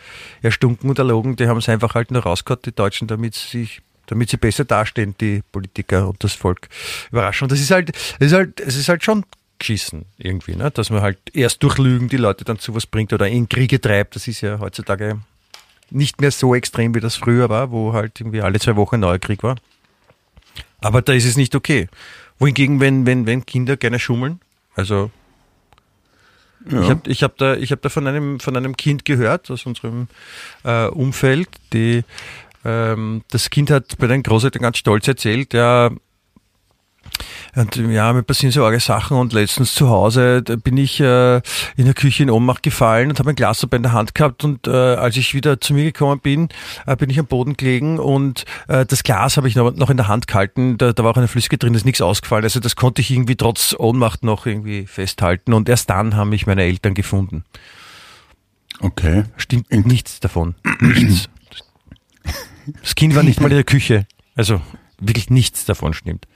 erstunken und erlogen. Die haben es einfach halt nur rausgehauen, die Deutschen, damit sie sich damit sie besser dastehen, die Politiker und das Volk überraschen. Und das ist halt, das ist halt, ist halt schon geschissen irgendwie, ne? dass man halt erst durch Lügen die Leute dann zu was bringt oder in Kriege treibt. Das ist ja heutzutage nicht mehr so extrem, wie das früher war, wo halt irgendwie alle zwei Wochen ein neuer Krieg war. Aber da ist es nicht okay. Wohingegen, wenn, wenn, wenn Kinder gerne schummeln, also ich habe ich hab da, ich hab da von, einem, von einem Kind gehört aus unserem äh, Umfeld, die ähm, das Kind hat bei den Großeltern ganz stolz erzählt, ja, und ja, mir passieren so arge Sachen und letztens zu Hause bin ich äh, in der Küche in Ohnmacht gefallen und habe ein Glas dabei in der Hand gehabt und äh, als ich wieder zu mir gekommen bin, äh, bin ich am Boden gelegen und äh, das Glas habe ich noch, noch in der Hand gehalten, da, da war auch eine Flüssigkeit drin, ist nichts ausgefallen, also das konnte ich irgendwie trotz Ohnmacht noch irgendwie festhalten und erst dann haben mich meine Eltern gefunden. Okay. Stimmt nichts davon. Nichts. Das Kind war nicht mal in der Küche. Also wirklich nichts davon stimmt.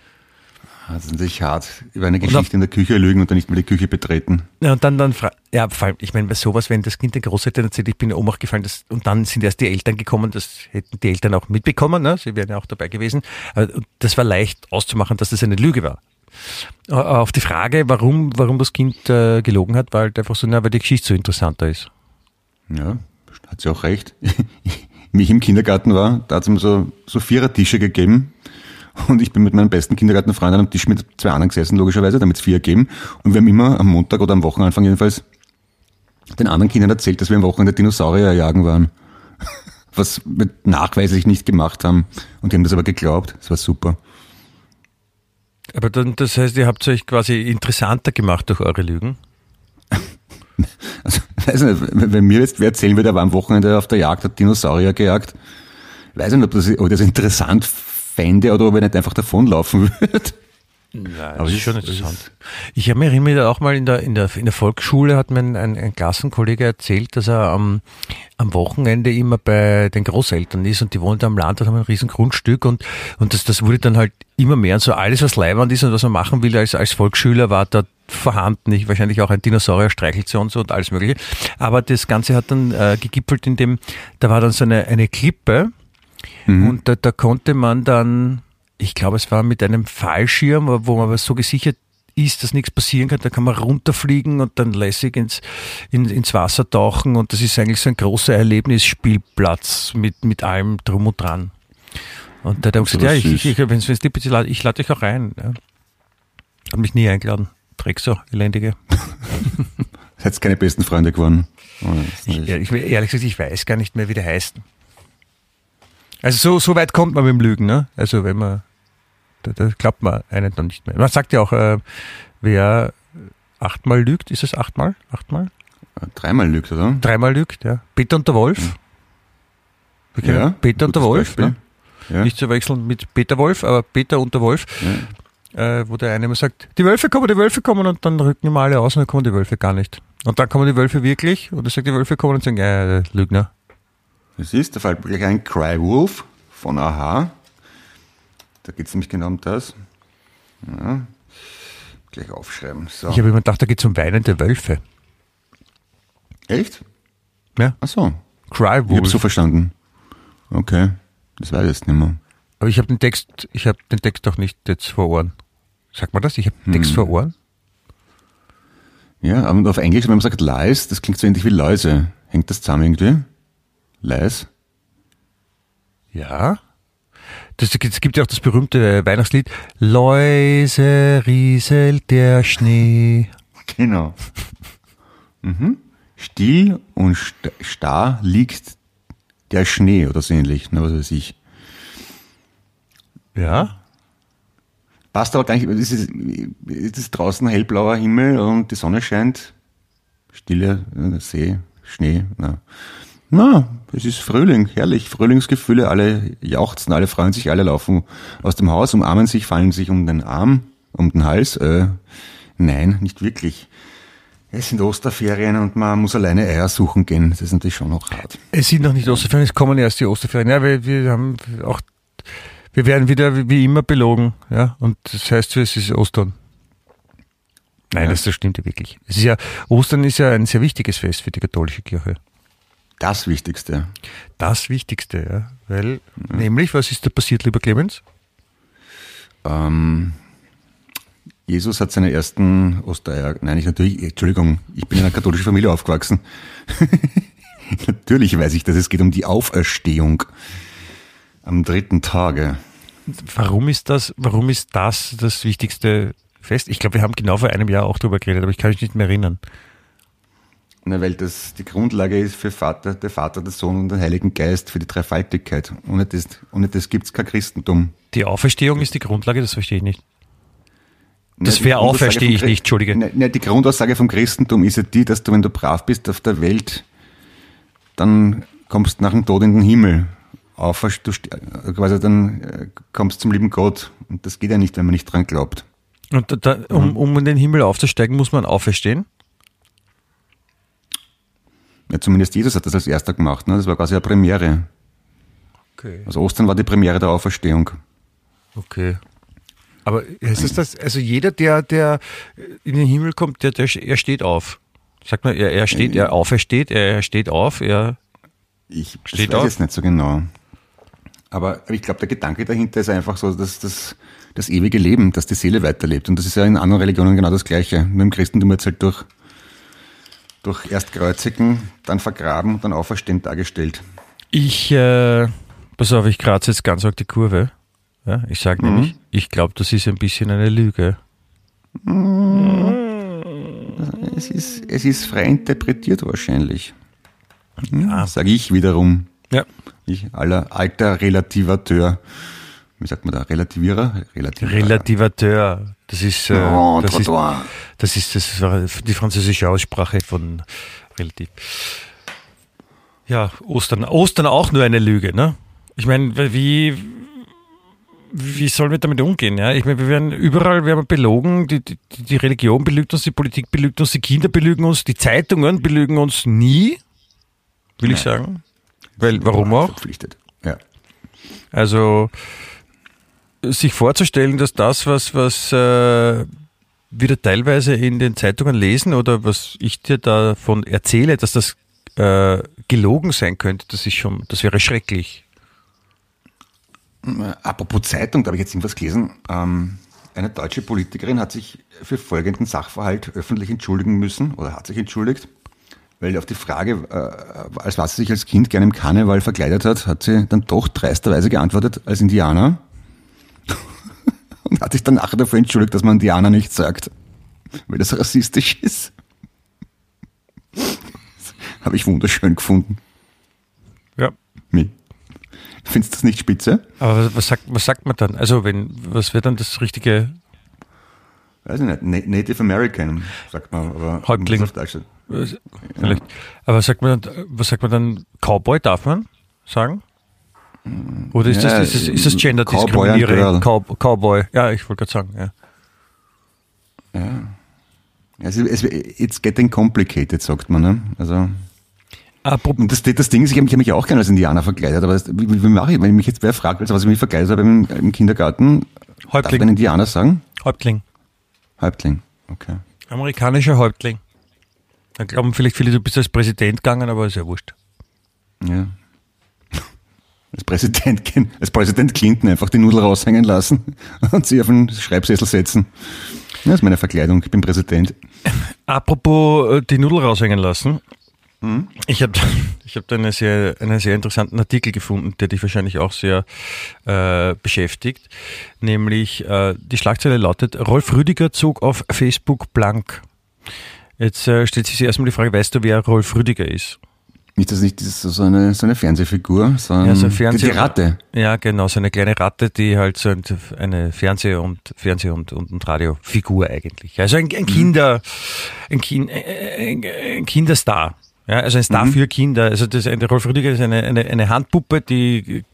Das ist natürlich hart. Über eine Geschichte in der Küche lügen und dann nicht mal die Küche betreten. Ja, und dann, dann, ja, vor allem, ich meine, bei sowas, wenn das Kind der Großeltern erzählt, ich bin in Ohnmacht gefallen, das, und dann sind erst die Eltern gekommen, das hätten die Eltern auch mitbekommen, ne? sie wären ja auch dabei gewesen. Aber das war leicht auszumachen, dass das eine Lüge war. Auf die Frage, warum, warum das Kind äh, gelogen hat, war halt einfach so, na, weil die Geschichte so interessanter ist. Ja, hat sie auch recht. Wie ich im Kindergarten war, da hat es mir so, so Vierertische gegeben. Und ich bin mit meinem besten Kindergartenfreund an einem Tisch mit zwei anderen gesessen, logischerweise, damit es vier gegeben. Und wir haben immer am Montag oder am Wochenanfang jedenfalls den anderen Kindern erzählt, dass wir am Wochenende Dinosaurier jagen waren. Was wir nachweislich nicht gemacht haben. Und die haben das aber geglaubt. Das war super. Aber dann, das heißt, ihr habt euch quasi interessanter gemacht durch eure Lügen. Also, weiß nicht, wenn mir jetzt wer erzählen würde, er war am Wochenende auf der Jagd, hat Dinosaurier gejagt, weiß nicht, ob, das, ob das interessant fände oder ob er nicht einfach davonlaufen würde. Nein, Aber das ist schon interessant. Ich habe mir erinnere mich auch mal in der, in der, in der Volksschule hat mir ein, ein, Klassenkollege erzählt, dass er am, am Wochenende immer bei den Großeltern ist und die wohnen da am Land und haben ein riesen Grundstück und, und das, das wurde dann halt immer mehr und so alles, was leibend ist und was man machen will als, als Volksschüler war da vorhanden, ich wahrscheinlich auch ein Dinosaurier streichelzoo und so und alles mögliche. Aber das Ganze hat dann äh, gegipfelt in dem, da war dann so eine, eine Klippe, und da, da konnte man dann, ich glaube, es war mit einem Fallschirm, wo man aber so gesichert ist, dass nichts passieren kann. Da kann man runterfliegen und dann lässig ins, in, ins Wasser tauchen und das ist eigentlich so ein großer Erlebnisspielplatz mit, mit allem drum und dran. Und da hat er gesagt, ja, ich, ich, ich, wenn's, wenn's lieb ist, ich lade dich auch ein. Ja. Hat mich nie eingeladen. Dreck so, elendige. Seid keine besten Freunde geworden. Oh, ich, ich, ehrlich gesagt, ich weiß gar nicht mehr, wie der heißt. Also so, so weit kommt man mit dem Lügen, ne? Also wenn man, da, da glaubt man einen dann nicht mehr. Man sagt ja auch, äh, wer achtmal lügt, ist es achtmal? Achtmal? Dreimal lügt, oder? Dreimal lügt, ja. Peter und der Wolf. Ja, ja Peter und der Wolf. Ne? Ja. Nicht zu wechseln mit Peter Wolf, aber Peter und der Wolf. Ja. Äh, wo der eine immer sagt, die Wölfe kommen, die Wölfe kommen und dann rücken immer alle aus und dann kommen die Wölfe gar nicht. Und dann kommen die Wölfe wirklich und dann sagt die Wölfe kommen und sagen, ja, Lügner. Das ist, da fällt gleich ein Cry Wolf von Aha. Da geht es nämlich genau um das. Ja. Gleich aufschreiben. So. Ich habe immer gedacht, da geht es um weinende Wölfe. Echt? Ja. Ach so. Cry Wolf. Ich habe so verstanden. Okay. Das weiß ich jetzt nicht mehr. Aber ich habe den Text, ich habe den Text doch nicht jetzt vor Ohren. Sagt man das? Ich habe den Text hm. vor Ohren? Ja, und auf Englisch, wenn man sagt Lies, das klingt so ähnlich wie Läuse. Hängt das zusammen irgendwie? Lies? Ja. Das, es gibt ja auch das berühmte Weihnachtslied Läuse rieselt der Schnee. Genau. Mhm. Still und starr liegt der Schnee oder so ähnlich, ne, was weiß ich. Ja. Passt aber gar nicht, es ist, es ist draußen hellblauer Himmel und die Sonne scheint, stille äh, See, Schnee. Na. Na, es ist Frühling, herrlich, Frühlingsgefühle, alle jauchzen, alle freuen sich, alle laufen aus dem Haus, umarmen sich, fallen sich um den Arm, um den Hals. Äh, nein, nicht wirklich. Es sind Osterferien und man muss alleine Eier suchen gehen. Das ist natürlich schon noch hart. Es sind noch nicht Osterferien, es kommen erst die Osterferien. Ja, wir, wir haben auch, wir werden wieder wie immer belogen. Ja, und das heißt, es ist Ostern. Nein, ja. das, das stimmt ja wirklich. Es ist ja, Ostern ist ja ein sehr wichtiges Fest für die katholische Kirche. Das Wichtigste. Das Wichtigste, ja. Weil, ja. nämlich, was ist da passiert, lieber Clemens? Ähm, Jesus hat seine ersten Ostereier, nein, ich natürlich, Entschuldigung, ich bin in einer katholischen Familie aufgewachsen. natürlich weiß ich, dass es geht um die Auferstehung am dritten Tage. Warum ist das, warum ist das das wichtigste Fest? Ich glaube, wir haben genau vor einem Jahr auch drüber geredet, aber ich kann mich nicht mehr erinnern. Na, weil das die Grundlage ist für Vater, der Vater, der Sohn und den Heiligen Geist, für die Dreifaltigkeit. Ohne das, ohne das gibt's kein Christentum. Die Auferstehung ist die Grundlage, das verstehe ich nicht. Das wäre auch, verstehe ich nicht, Entschuldige. Ne, ne, die Grundaussage vom Christentum ist ja die, dass du, wenn du brav bist auf der Welt, dann kommst nach dem Tod in den Himmel. Auf, du, quasi dann äh, kommst zum lieben Gott. Und das geht ja nicht, wenn man nicht dran glaubt. Und da, um, mhm. um in den Himmel aufzusteigen, muss man auferstehen? Ja, zumindest Jesus hat das als erster gemacht. Ne? Das war quasi eine Premiere. Okay. Also Ostern war die Premiere der Auferstehung. Okay. Aber heißt es das, also jeder, der, der in den Himmel kommt, der, der, er steht auf. Sagt man, er, er steht, er aufersteht, er steht auf, er ich steht weiß auf. jetzt nicht so genau. Aber ich glaube, der Gedanke dahinter ist einfach so, dass das, das ewige Leben, dass die Seele weiterlebt. Und das ist ja in anderen Religionen genau das Gleiche. Nur im Christentum es halt durch, durch erst kreuzigen, dann vergraben und dann auferstehen dargestellt. Ich, äh, pass auf, ich kratze jetzt ganz auf die Kurve. Ja, ich sage mhm. nämlich, ich glaube, das ist ein bisschen eine Lüge. Es ist, es ist frei interpretiert wahrscheinlich. Ja. Sage ich wiederum. Ja. Ich, aller alter Relativateur. Wie sagt man da? Relativierer? Relativateur. Relativateur. Das ist, äh, das, ist das ist das war die französische Aussprache von relativ. Ja, Ostern. Ostern auch nur eine Lüge, ne? Ich meine, wie, wie sollen wir damit umgehen? Ja? Ich meine, wir werden überall werden wir belogen, die, die, die Religion belügt uns, die Politik belügt uns, die Kinder belügen uns, die Zeitungen belügen uns nie, will Nein. ich sagen. Weil, warum auch? Verpflichtet. Ja. Also, sich vorzustellen, dass das, was, was äh, wir teilweise in den Zeitungen lesen oder was ich dir davon erzähle, dass das äh, gelogen sein könnte, das ist schon, das wäre schrecklich. Apropos Zeitung, da habe ich jetzt irgendwas gelesen. Ähm, Eine deutsche Politikerin hat sich für folgenden Sachverhalt öffentlich entschuldigen müssen oder hat sich entschuldigt, weil auf die Frage, äh, als was sie sich als Kind gerne im Karneval verkleidet hat, hat sie dann doch dreisterweise geantwortet als Indianer und hat sich dann nachher dafür entschuldigt, dass man Indianer nicht sagt, weil das rassistisch ist. Habe ich wunderschön gefunden. Ja. Nee. Findest du das nicht spitze? Aber was, sagt, was sagt man dann? Also, wenn, was wäre dann das richtige Weiß ich nicht. Na- Native American, sagt man. Aber Häuptling. vielleicht? Aber was sagt man dann, was sagt man dann? Cowboy darf man sagen? Oder ist, Ja, das, ist, das, ist das Cowboy genderdiskriminierend? and Cow, Cowboy. Ja, ich wollte gerade sagen, ja. Also, es, it's getting complicated, sagt man. Ne? Also, und das, das Ding ist, ich habe mich, ich auch gerne als Indianer verkleidet, aber das, wie, wie mache ich, wenn mich jetzt wer fragt, also was ich mich verkleidet habe im, im Kindergarten, darf ich Häuptling. einen Indianer sagen? Häuptling. Häuptling, okay. Amerikanischer Häuptling. Dann glauben vielleicht viele, du bist als Präsident gegangen, aber ist ja wurscht. Ja. Als Präsident, als Präsident Clinton einfach die Nudel raushängen lassen und sie auf den Schreibsessel setzen. Das ist meine Verkleidung, ich bin Präsident. Apropos äh, die Nudel raushängen lassen. Ich habe ich hab da eine sehr, einen sehr interessanten Artikel gefunden, der dich wahrscheinlich auch sehr äh, beschäftigt. Nämlich äh, die Schlagzeile lautet, Rolf Rüdiger zog auf Facebook blank. Jetzt äh, stellt sich erstmal die Frage, weißt du, wer Rolf Rüdiger ist? Nicht, das nicht das so eine, so eine Fernsehfigur, sondern Ja, so Fernseh- die, die Ratte. Ja, genau, so eine kleine Ratte, die halt so ein- eine Fernseh- und Fernseh- und, und, und Radiofigur eigentlich. Also ein, ein Kinder, ein, kind, ein, ein Kinderstar. Ja, also ein Star für Kinder. Also das, der Rolf Rüdiger ist eine, eine, eine Handpuppe, die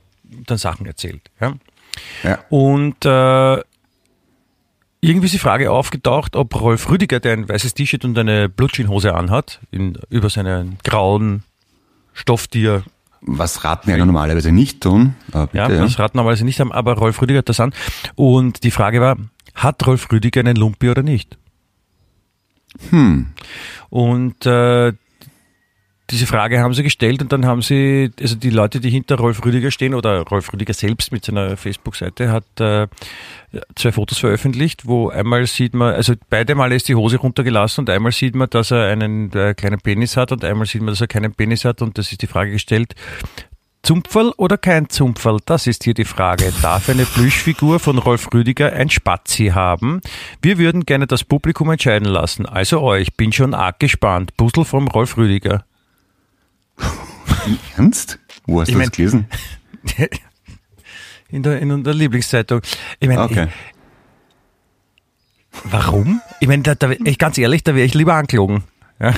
dann Sachen erzählt. Ja. Ja. Und äh, irgendwie ist die Frage aufgetaucht, ob Rolf Rüdiger, der ein weißes T-Shirt und eine Blutschinhose anhat, in, über seinen grauen Stofftier Was Ratten ja normalerweise nicht tun. Ja, bitte, ja. das Rad normalerweise nicht haben, aber Rolf Rüdiger hat das an. Und die Frage war, hat Rolf Rüdiger einen Lumpi oder nicht? Hm. Und äh, diese Frage haben sie gestellt und dann haben sie, also die Leute, die hinter Rolf Rüdiger stehen oder Rolf Rüdiger selbst mit seiner Facebook-Seite hat äh, zwei Fotos veröffentlicht, wo einmal sieht man, also beide Male ist die Hose runtergelassen und einmal sieht man, dass er einen äh, kleinen Penis hat und einmal sieht man, dass er keinen Penis hat und das ist die Frage gestellt, Zumpferl oder kein Zumpferl? Das ist hier die Frage. Darf eine Plüschfigur von Rolf Rüdiger ein Spazi haben? Wir würden gerne das Publikum entscheiden lassen. Also euch, bin schon arg gespannt. Puzzle vom Rolf Rüdiger. Ernst? Wo hast Ich du mein- das gelesen? In der, in der Lieblingszeitung. Ich meine, Okay. warum? Ich meine, da, da, ich, ganz ehrlich, da wäre ich lieber angelogen. Ja?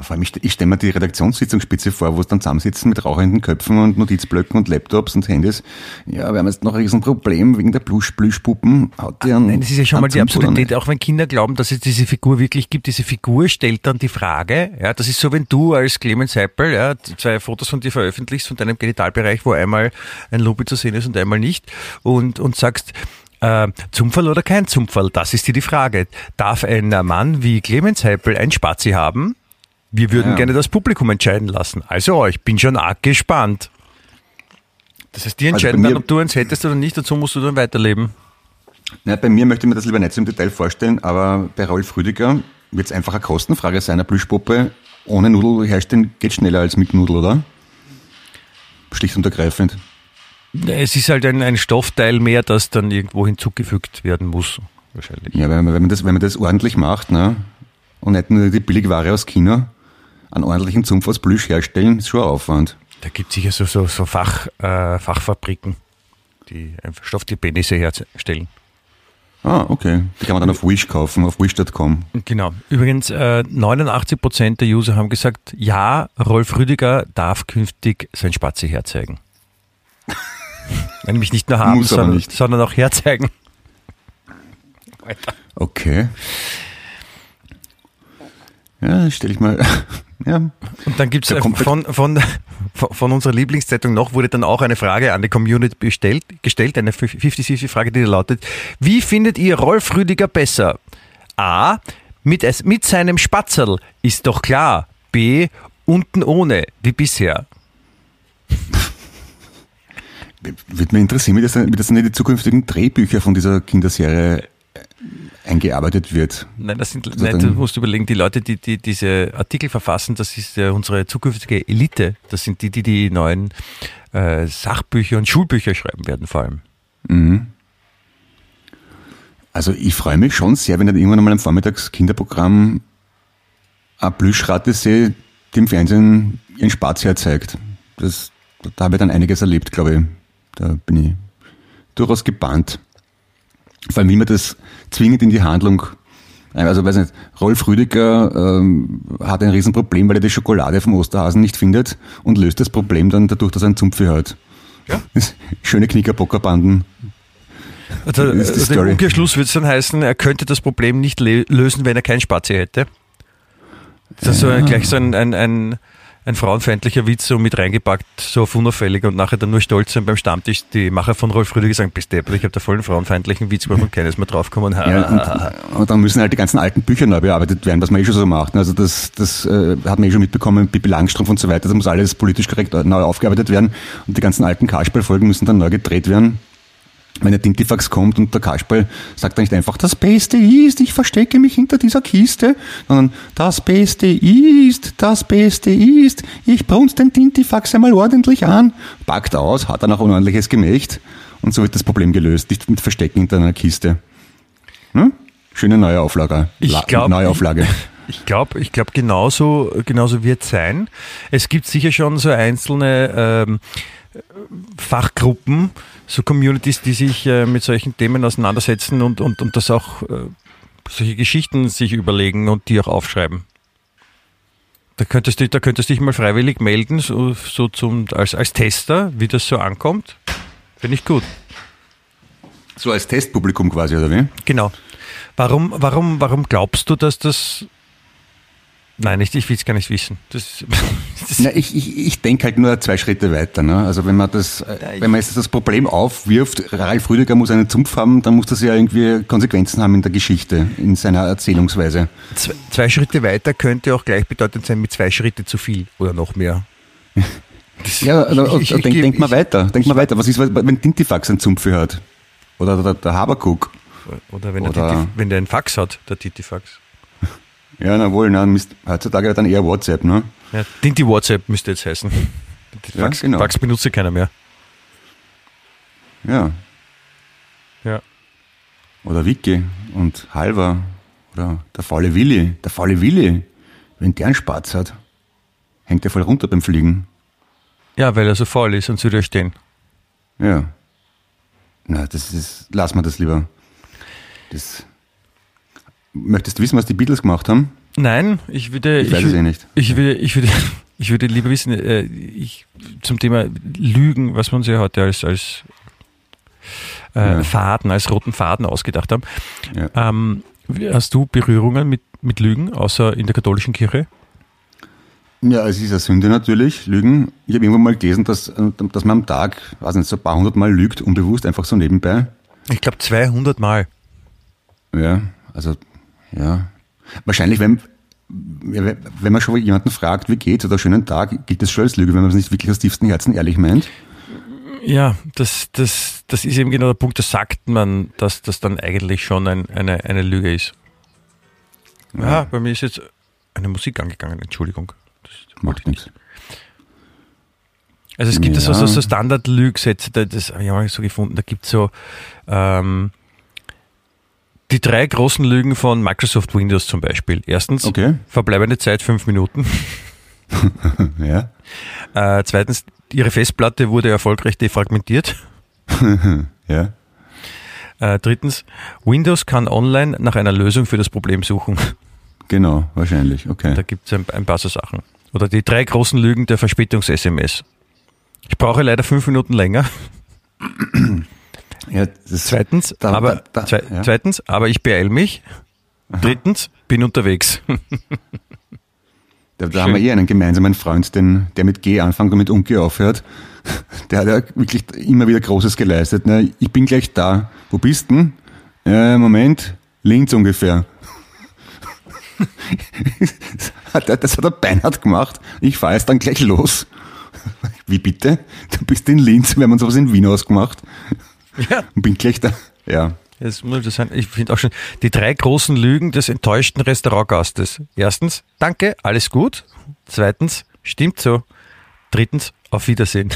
Vor allem, ich, ich stelle mir die Redaktionssitzungsspitze vor, wo es dann zusammensitzen mit rauchenden Köpfen und Notizblöcken und Laptops und Handys. Ja, wir haben jetzt noch ein Riesenproblem wegen der Plüsch Plüschpuppen. Haut die an, Nein, das ist ja schon mal die Absurdität, auch wenn Kinder glauben, dass es diese Figur wirklich gibt. Diese Figur stellt dann die Frage, ja, das ist so, wenn du als Clemens Heipel, ja, zwei Fotos von dir veröffentlichst, von deinem Genitalbereich, wo einmal ein Lupi zu sehen ist und einmal nicht, und, und sagst, äh, Zumpferl oder kein Zumpferl? Das ist dir die Frage. Darf ein Mann wie Clemens Heipel ein Spazi haben? Wir würden Ja. gerne das Publikum entscheiden lassen. Also, ich bin schon arg gespannt. Das heißt, die Also entscheiden dann, mir- ob du eins hättest oder nicht, dazu musst du dann weiterleben. Ja, bei mir möchte ich mir das lieber nicht so im Detail vorstellen, aber bei Rolf Rüdiger wird es einfach eine Kostenfrage sein. Eine Plüschpuppe ohne Nudel herstellen geht schneller als mit Nudel, oder? Schlicht und ergreifend. Es ist halt ein, ein Stoffteil mehr, das dann irgendwo hinzugefügt werden muss, wahrscheinlich. Ja, wenn man, wenn man, das, wenn man das ordentlich macht, ne? und nicht nur die Billigware aus China, einen ordentlichen Zumpf aus Plüsch herstellen, ist schon ein Aufwand. Da gibt es sicher so, so, so Fach, äh, Fachfabriken, die einfach Stofftierpenisse herstellen. Ah, okay. Die kann man dann auf Wish kaufen, auf wish.com. Genau. Übrigens, äh, 89 Prozent der User haben gesagt, ja, Rolf Rüdiger darf künftig sein Spazi herzeigen. Nämlich nicht nur haben, sondern, nicht. sondern auch herzeigen. Okay. Ja, stelle ich mal. Ja. Und dann gibt's Da äh, kommt- von, von, von unserer Lieblingszeitung noch, wurde dann auch eine Frage an die Community bestellt, gestellt, eine 50-50-Frage, die da lautet, wie findet ihr Rolf Rüdiger besser? A, mit, es, mit seinem Spatzel, ist doch klar. B, unten ohne, wie bisher. Würde mich interessieren, wie das, wie das in die zukünftigen Drehbücher von dieser Kinderserie eingearbeitet wird. Nein, das sind, Also nein, du musst überlegen, die Leute, die, die diese Artikel verfassen, das ist unsere zukünftige Elite. Das sind die, die die neuen äh, Sachbücher und Schulbücher schreiben werden, vor allem. Also ich freue mich schon sehr, wenn dann irgendwann einmal im Vormittags-Kinderprogramm eine Plüschratte sehe, die im Fernsehen ihren Spatz herzeigt. Das, da habe ich dann einiges erlebt, glaube ich. Da bin ich durchaus gebannt. Vor allem, wie man das zwingend in die Handlung also weiß nicht, Rolf Rüdiger ähm, hat ein Riesenproblem, weil er die Schokolade vom Osterhasen nicht findet und löst das Problem dann dadurch, dass er einen Zumpfe hat. Ja. Schöne Knickerbockerbanden. Also, also Story. Umkehrschluss würde es dann heißen, er könnte das Problem nicht lösen, wenn er keinen Spazi hätte. Das ist so ein, gleich so ein, ein, ein, ein frauenfeindlicher Witz so mit reingepackt, so auf unauffällig und nachher dann nur stolz sein beim Stammtisch. Die Macher von Rolf Rüdiger sagen, bist deppert, ich habe da voll einen frauenfeindlichen Witz gemacht und keines mehr draufgekommen. Ja, und, und dann müssen halt die ganzen alten Bücher neu bearbeitet werden, was man eh schon so macht. Also das, das äh, hat man eh schon mitbekommen, Bibi Langstrumpf und so weiter. Das muss alles politisch korrekt neu aufgearbeitet werden. Und die ganzen alten Kasperl-Folgen müssen dann neu gedreht werden. Wenn der Tintifax kommt und der Kasperl sagt dann nicht einfach, das Beste ist, ich verstecke mich hinter dieser Kiste, sondern das Beste ist, das Beste ist, ich brunst den Tintifax einmal ordentlich an, packt aus, hat dann auch ein ordentliches Gemächt und so wird das Problem gelöst, nicht mit Verstecken hinter einer Kiste. Hm? Schöne neue Auflage. Ich La- glaub- neue Auflage. Ich glaube, ich glaub, genauso, genauso wird es sein. Es gibt sicher schon so einzelne ähm, Fachgruppen, so Communities, die sich äh, mit solchen Themen auseinandersetzen und, und, und das auch äh, solche Geschichten sich überlegen und die auch aufschreiben. Da könntest du, da könntest du dich mal freiwillig melden, so, so zum, als, als Tester, wie das so ankommt. Finde ich gut. So als Testpublikum quasi, oder wie? Genau. Warum, warum, warum glaubst du, dass das. Nein, ich, ich will es gar nicht wissen. Das, das, Na, ich ich, ich denke halt nur zwei Schritte weiter. Ne? Also wenn man das, äh, Ja, ich- wenn man jetzt das Problem aufwirft, Ralf Rüdiger muss einen Zumpf haben, dann muss das ja irgendwie Konsequenzen haben in der Geschichte, in seiner Erzählungsweise. zwei, zwei Schritte weiter könnte auch gleichbedeutend sein mit zwei Schritte zu viel oder noch mehr. Das- Ja, ich- ich- oder ich denk, denk mal weiter. Denk mal weiter. Was ist, wenn Tintifax einen Zumpf hat? Oder der, der Habakuk? Oder wenn, Oder- Der Titi, wenn der einen Fax hat, der Titifax. Ja, na wohl, na, Mist. heutzutage dann eher WhatsApp, ne? Ja, Tinti WhatsApp müsste jetzt heißen. Die Ja, Fax, genau. Fax benutzt keiner mehr. Ja. Ja. Oder Wiki und Halver. Oder der faule Willi. Der faule Willi. Wenn der einen Spatz hat, hängt der voll runter beim Fliegen. ja, weil er so faul ist und zu dir stehen. Ja. Na, das ist, lass mal das lieber. Das. Möchtest du wissen, was die Beatles gemacht haben? Nein, ich würde. Ich weiß wür- es eh nicht. Ich würde, ich würde, ich würde lieber wissen, äh, ich, zum Thema Lügen, was wir uns ja heute als, als äh, Ja. Faden, als roten Faden ausgedacht haben. Ja. Ähm, hast du Berührungen mit, mit Lügen, außer in der katholischen Kirche? Ja, es ist eine Sünde natürlich, Lügen. Ich habe irgendwann mal gelesen, dass, dass man am Tag, weiß nicht, so ein paar hundert Mal lügt, unbewusst, einfach so nebenbei. Ich glaube 200 Mal. Ja, also, ja. Wahrscheinlich, wenn, wenn man schon jemanden fragt, wie geht's oder schönen Tag, gilt das schon als Lüge, wenn man es nicht wirklich aus tiefstem Herzen ehrlich meint. Ja, das, das, das ist eben genau der Punkt, da sagt man, dass das dann eigentlich schon ein, eine, eine Lüge ist. Ja, bei mir ist jetzt eine Musik angegangen, Entschuldigung. Das Macht ich nicht. nichts. Also es gibt so, Ja. so, so Standard-Lügsätze, da- das habe ich auch so gefunden, da gibt es so ähm, die drei großen Lügen von Microsoft Windows zum Beispiel. Erstens, Okay. verbleibende Zeit fünf Minuten. Ja. Äh, zweitens, ihre Festplatte wurde erfolgreich defragmentiert. Ja. Äh, drittens, Windows kann online nach einer Lösung für das Problem suchen. Genau, wahrscheinlich. Okay. Da gibt es ein, ein paar so Sachen. Oder die drei großen Lügen der Verspätungs-SMS. Ich brauche leider fünf Minuten länger. Ja, das, Zweitens, Da- aber, da- da- ja. zweitens, aber ich beeile mich. Drittens, bin unterwegs. da, da haben wir eh einen gemeinsamen Freund, den, der mit G anfängt und mit Unke aufhört. Der hat ja wirklich immer wieder Großes geleistet. Ne? Ich bin gleich da. Wo bist denn? Äh, Moment, Linz ungefähr. Hat er- das hat er beinhart gemacht. Ich fahre jetzt dann gleich los. Wie bitte? Du bist in Linz, wir haben uns sowas in Wien ausgemacht. Ja. Und bin gleich da. Ja. Das muss das sein. Ich finde auch schon die drei großen Lügen des enttäuschten Restaurantgastes. Erstens, danke, alles gut. Zweitens, stimmt so. Drittens, auf Wiedersehen.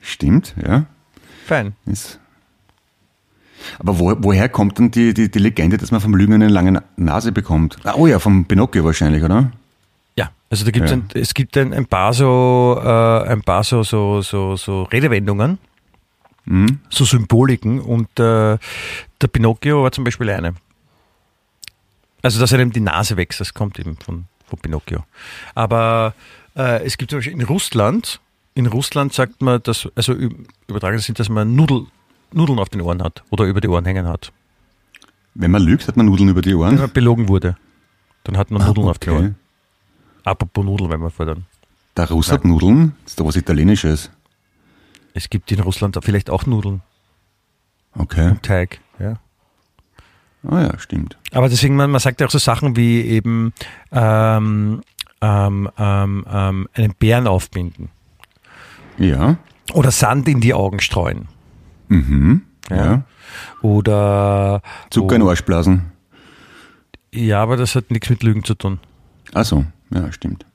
Stimmt, ja. Fein. Ist aber wo, woher kommt dann die, die, die Legende, dass man vom Lügen eine lange Nase bekommt? Ah, Oh ja, vom Pinocchio wahrscheinlich, oder? Ja, also da gibt Ja. ein, es gibt ein, ein paar so äh, ein paar so so so, so Redewendungen, so Symboliken und äh, der Pinocchio war zum Beispiel eine. Also dass einem die Nase wächst, das kommt eben von, von Pinocchio. Aber äh, es gibt zum Beispiel in Russland, in Russland sagt man, dass also übertragen sind, dass man Nudel, Nudeln auf den Ohren hat oder über die Ohren hängen hat. Wenn man lügt, hat man Nudeln über die Wenn Ohren. man belogen wurde, dann hat man Nudeln auf den okay. Ohren. Apropos Nudeln, wenn man vor dann. Der Russ hat Nudeln, das ist doch was Italienisches. Es gibt in Russland vielleicht auch Nudeln, Okay. Teig. Ja. Ah ja, stimmt. Aber deswegen, man, man sagt ja auch so Sachen wie eben ähm, ähm, ähm, ähm, einen Bären aufbinden Ja. oder Sand in die Augen streuen. Mhm. Ja. Ja. Oder Zucker in Arsch blasen. ja, aber das hat nichts mit Lügen zu tun. Ach so, ja, stimmt.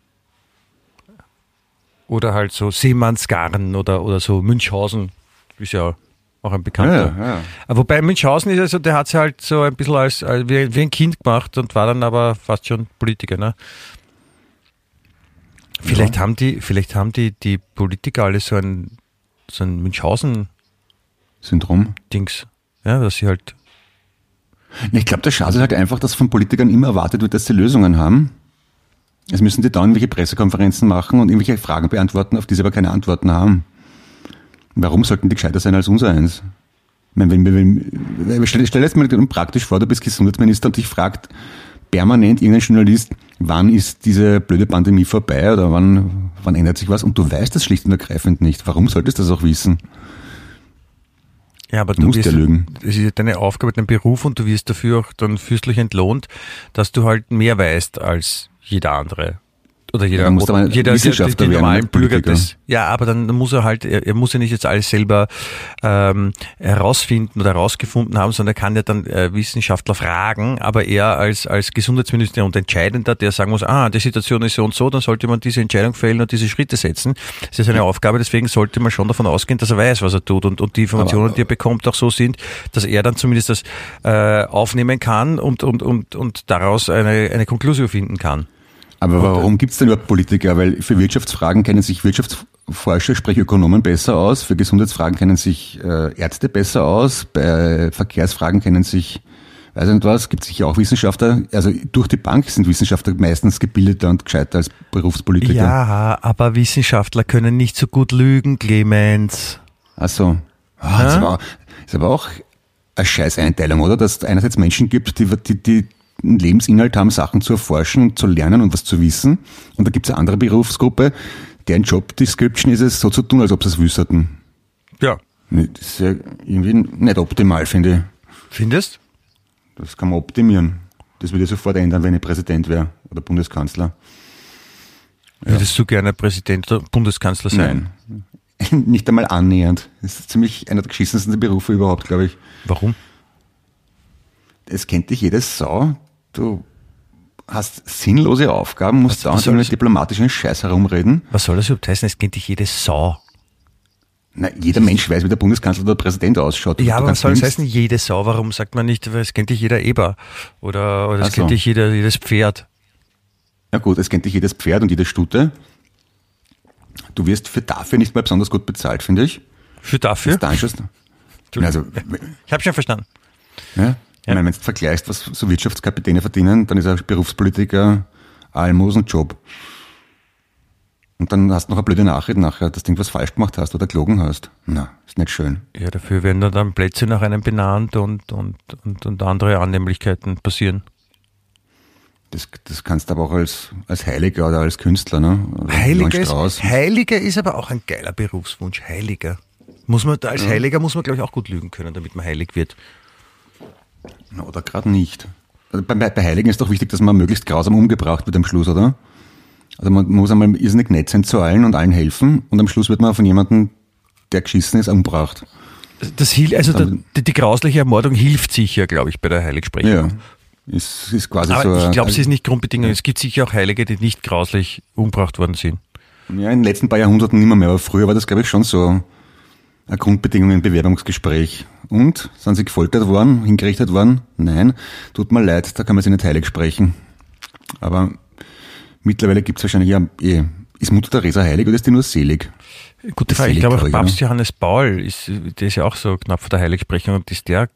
Oder halt so Seemannsgarn oder, oder so Münchhausen, ist ja auch ein bekannter. Ja, ja. Wobei Münchhausen ist also, der hat es halt so ein bisschen als, als wie, wie ein Kind gemacht und war dann aber fast schon Politiker, ne? Vielleicht haben die, vielleicht haben die, die Politiker alle so ein, so ein Münchhausen-Dings, Syndrom. ja, dass sie halt, Ich glaube, der Schatz ist halt einfach, dass von Politikern immer erwartet wird, dass sie Lösungen haben. Es müssen die dann irgendwelche Pressekonferenzen machen und irgendwelche Fragen beantworten, auf die sie aber keine Antworten haben. Warum sollten die gescheiter sein als unser eins? Wenn, wenn, wenn, stell, stell dir jetzt mal praktisch vor, du bist Gesundheitsminister und dich fragt permanent irgendein Journalist, wann ist diese blöde Pandemie vorbei oder wann, wann ändert sich was und du weißt das schlicht und ergreifend nicht. Warum solltest du das auch wissen? ja, aber Du du, musst wirst, ja lügen. das ist deine Aufgabe, dein Beruf und du wirst dafür auch dann fürstlich entlohnt, dass du halt mehr weißt als jeder andere. Oder jeder, Ja, dann du aber jeder Wissenschaftler werden, normalen nicht Bürger des, ja, aber dann muss er halt, er, er muss ja nicht jetzt alles selber ähm, herausfinden oder herausgefunden haben, sondern er kann ja dann äh, Wissenschaftler fragen, aber er als, als Gesundheitsminister und Entscheidender, der sagen muss, ah, die Situation ist so und so, dann sollte man diese Entscheidung fällen und diese Schritte setzen. Das ist seine Aufgabe, deswegen sollte man schon davon ausgehen, dass er weiß, was er tut und, und die Informationen, die er bekommt, auch so sind, dass er dann zumindest das äh, aufnehmen kann und, und, und, und daraus eine, eine Konklusion finden kann. Aber warum gibt es denn überhaupt Politiker? Weil für Wirtschaftsfragen kennen sich Wirtschaftsforscher, sprich Ökonomen besser aus, für Gesundheitsfragen kennen sich äh, Ärzte besser aus, bei Verkehrsfragen kennen sich, weiß ich nicht was, gibt sicher auch Wissenschaftler. Also durch die Bank sind Wissenschaftler meistens gebildeter und gescheiter als Berufspolitiker. Ja, aber Wissenschaftler können nicht so gut lügen, Clemens. Ach so. Ah, das, war, ist aber auch eine Scheißeinteilung, oder? Dass es einerseits Menschen gibt, die, die, die einen Lebensinhalt haben, Sachen zu erforschen und zu lernen und was zu wissen. Und da gibt es eine andere Berufsgruppe, deren Job Description ist es, so zu tun, als ob sie es wüssten. Ja. Das ist ja irgendwie nicht optimal, finde ich. Findest? Das kann man optimieren. Das würde ich sofort ändern, wenn ich Präsident wäre oder Bundeskanzler. Würdest du gerne Präsident oder Bundeskanzler sein? Nein. Nicht einmal annähernd. Das ist ziemlich einer der geschissensten Berufe überhaupt, glaube ich. Warum? es kennt dich jede Sau. Du hast sinnlose Aufgaben, musst Was- dauernd über diplomatischen Scheiß herumreden. Was soll das überhaupt heißen? Es kennt dich jede Sau. Na, jeder Mensch weiß, wie der Bundeskanzler oder der Präsident ausschaut. Ja, aber was soll das nirgends- heißen, jede Sau? Warum sagt man nicht, es kennt dich jeder Eber? Oder, oder es so. kennt dich jeder, jedes Pferd? Ja gut, es kennt dich jedes Pferd und jede Stute. Du wirst für dafür nicht mal besonders gut bezahlt, finde ich. Für dafür? Das schon. Also, Ich habe schon verstanden. ja, ich meine, wenn du vergleichst, was so Wirtschaftskapitäne verdienen, dann ist ein Berufspolitiker Almosenjob. Und dann hast du noch eine blöde Nachricht nachher, dass du irgendwas falsch gemacht hast oder gelogen hast. Na, ist nicht schön. Ja, dafür werden dann Plätze nach einem benannt und, und, und, und andere Annehmlichkeiten passieren. Das, das kannst du aber auch als, als Heiliger oder als Künstler, ne? Oder Heiliger ist, Heiliger ist aber auch ein geiler Berufswunsch. Heiliger. Muss man, als Heiliger muss man, glaube ich, auch gut lügen können, damit man heilig wird. Oder gerade nicht. Also bei, bei Heiligen ist doch wichtig, dass man möglichst grausam umgebracht wird am Schluss, oder? Also man muss einmal irrsinnig nett sein zu allen und allen helfen und am Schluss wird man von jemandem, der geschissen ist, umgebracht. Das also der, die, die grausliche Ermordung hilft sicher, glaube ich, bei der Heiligsprechung. Ja, ist, ist quasi Aber so. ich glaube, sie ist nicht Grundbedingung. Es gibt sicher auch Heilige, die nicht grauslich umgebracht worden sind. Ja, in den letzten paar Jahrhunderten nicht mehr, mehr aber früher war das, glaube ich, schon so eine Grundbedingung im Bewerbungsgespräch. Und? Sind sie gefoltert worden, hingerichtet worden? Nein, tut mir leid, da kann man sich nicht heilig sprechen. Aber mittlerweile gibt es wahrscheinlich ja, eh, ist Mutter Teresa heilig oder ist die nur selig? Gute Frage. Ich glaube, auch Papst Johannes Paul, ist, der ist ja auch so knapp vor der Heiligsprechung und ist der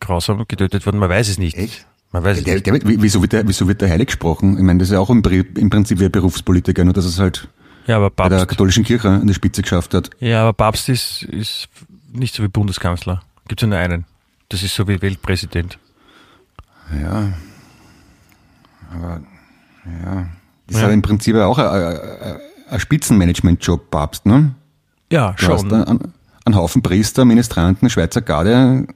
grausam getötet worden? Man weiß es nicht. Echt? Man weiß es Der, nicht. der, wird- wieso, wird der, wieso wird der heilig gesprochen? Ich meine, das ist ja auch im, im Prinzip wie ein Berufspolitiker, nur dass es halt Ja, aber bei der Papst, katholischen Kirche an der Spitze geschafft hat. ja, aber Papst ist, ist nicht so wie Bundeskanzler. Gibt es nur einen. Das ist so wie Weltpräsident. Ja. Aber, ja. Das ist Ja. aber im Prinzip auch ein, ein, Spitzenmanagement-Job, Papst, ne? Ja, Du hast schon. einen, einen Haufen Priester, Ministranten, Schweizer Garde,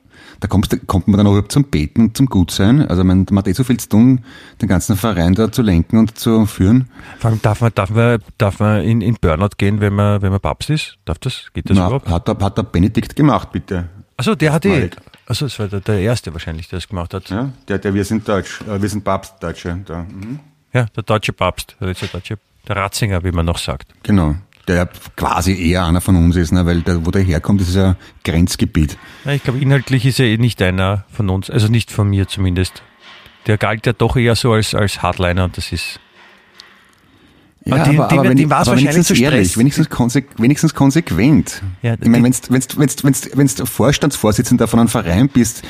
da kommst, kommt man dann auch zum Beten und zum Gutsein. Also man, man hat eh so viel zu tun, den ganzen Verein da zu lenken und zu führen. Vor allem darf man, darf man, darf man in, in Burnout gehen, wenn man, wenn man Papst ist? Darf das? Geht das Na, überhaupt? hat, der, hat der Benedikt gemacht, bitte. Achso, der hat eh. Achso, das war der, der Erste wahrscheinlich, der das gemacht hat. Ja, der, der, wir sind Deutsch, äh, wir sind Papstdeutsche. Da. Mhm. Ja, der deutsche Papst, der letzte deutsche, der Ratzinger, wie man noch sagt. Genau. Der quasi eher einer von uns ist, ne? weil der, wo der herkommt, ist ja Grenzgebiet. Ja, ich glaube, inhaltlich ist er eh nicht einer von uns, also nicht von mir zumindest. Der galt ja doch eher so als, als Hardliner und das ist. Ja, Aber den- aber, den- aber, war's aber wenigstens ehrlich, wenigstens, konse wenigstens konsequent. Ja, ich meine, wenn du wenn's, wenn's, wenn's, wenn's, wenn's Vorstandsvorsitzender von einem Verein bist,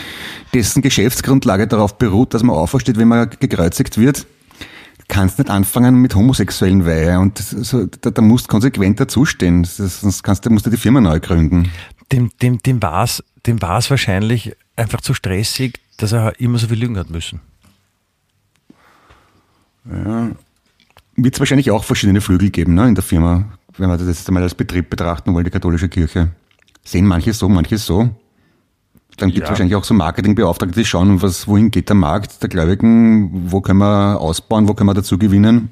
dessen Geschäftsgrundlage darauf beruht, dass man aufersteht, wenn man gekreuzigt wird, kannst nicht anfangen mit homosexuellen Weihe und so, da, da musst konsequent dazustehen, sonst kannst du, musst du die Firma neu gründen. Dem, dem, dem war es dem war's wahrscheinlich einfach zu stressig, dass er immer so viel lügen hat müssen. Wird es wahrscheinlich auch verschiedene Flügel geben ne, in der Firma, wenn wir das jetzt einmal als Betrieb betrachten wollen, die katholische Kirche. Sehen manche so, manche so. Dann gibt es Ja. wahrscheinlich auch so Marketingbeauftragte, die schauen, was, wohin geht der Markt der Gläubigen, wo können wir ausbauen, wo können wir dazu gewinnen.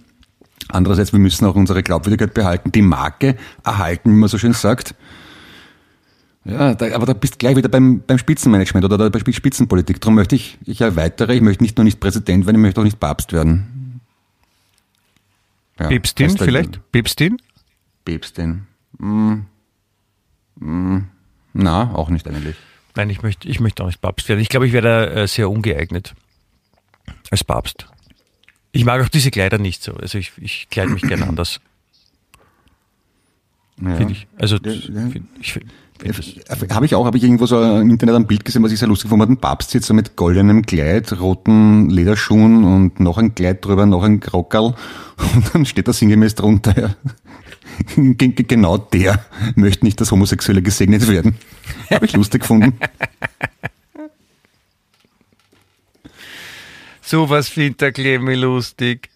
Andererseits, wir müssen auch unsere Glaubwürdigkeit behalten, die Marke erhalten, wie man so schön sagt. Ja, da, aber da bist du gleich wieder beim, beim Spitzenmanagement oder bei Spitzenpolitik. Darum möchte ich, ich erweitere, ich möchte nicht nur nicht Präsident werden, ich möchte auch nicht Papst werden. Ja, Päpstin vielleicht? Päpstin? Päpstin. Hm. Hm. Na, auch nicht eigentlich. Nein, ich möchte, ich möchte auch nicht Papst werden. Ich glaube, ich wäre da äh, sehr ungeeignet als Papst. Ich mag auch diese Kleider nicht so. Also ich, ich kleide mich gerne anders, Ja. finde ich. Also Ja, ja. find- ich find, das, Habe ich auch, habe ich irgendwo so im Internet ein Bild gesehen, was ich sehr lustig fand, ein Papst sitzt so mit goldenem Kleid, roten Lederschuhen und noch ein Kleid drüber, noch ein Krockerl und dann steht da sinngemäß drunter, ja, genau der möchte nicht, dass Homosexuelle gesegnet werden. Habe ich lustig gefunden. Sowas findet der Clemmy lustig.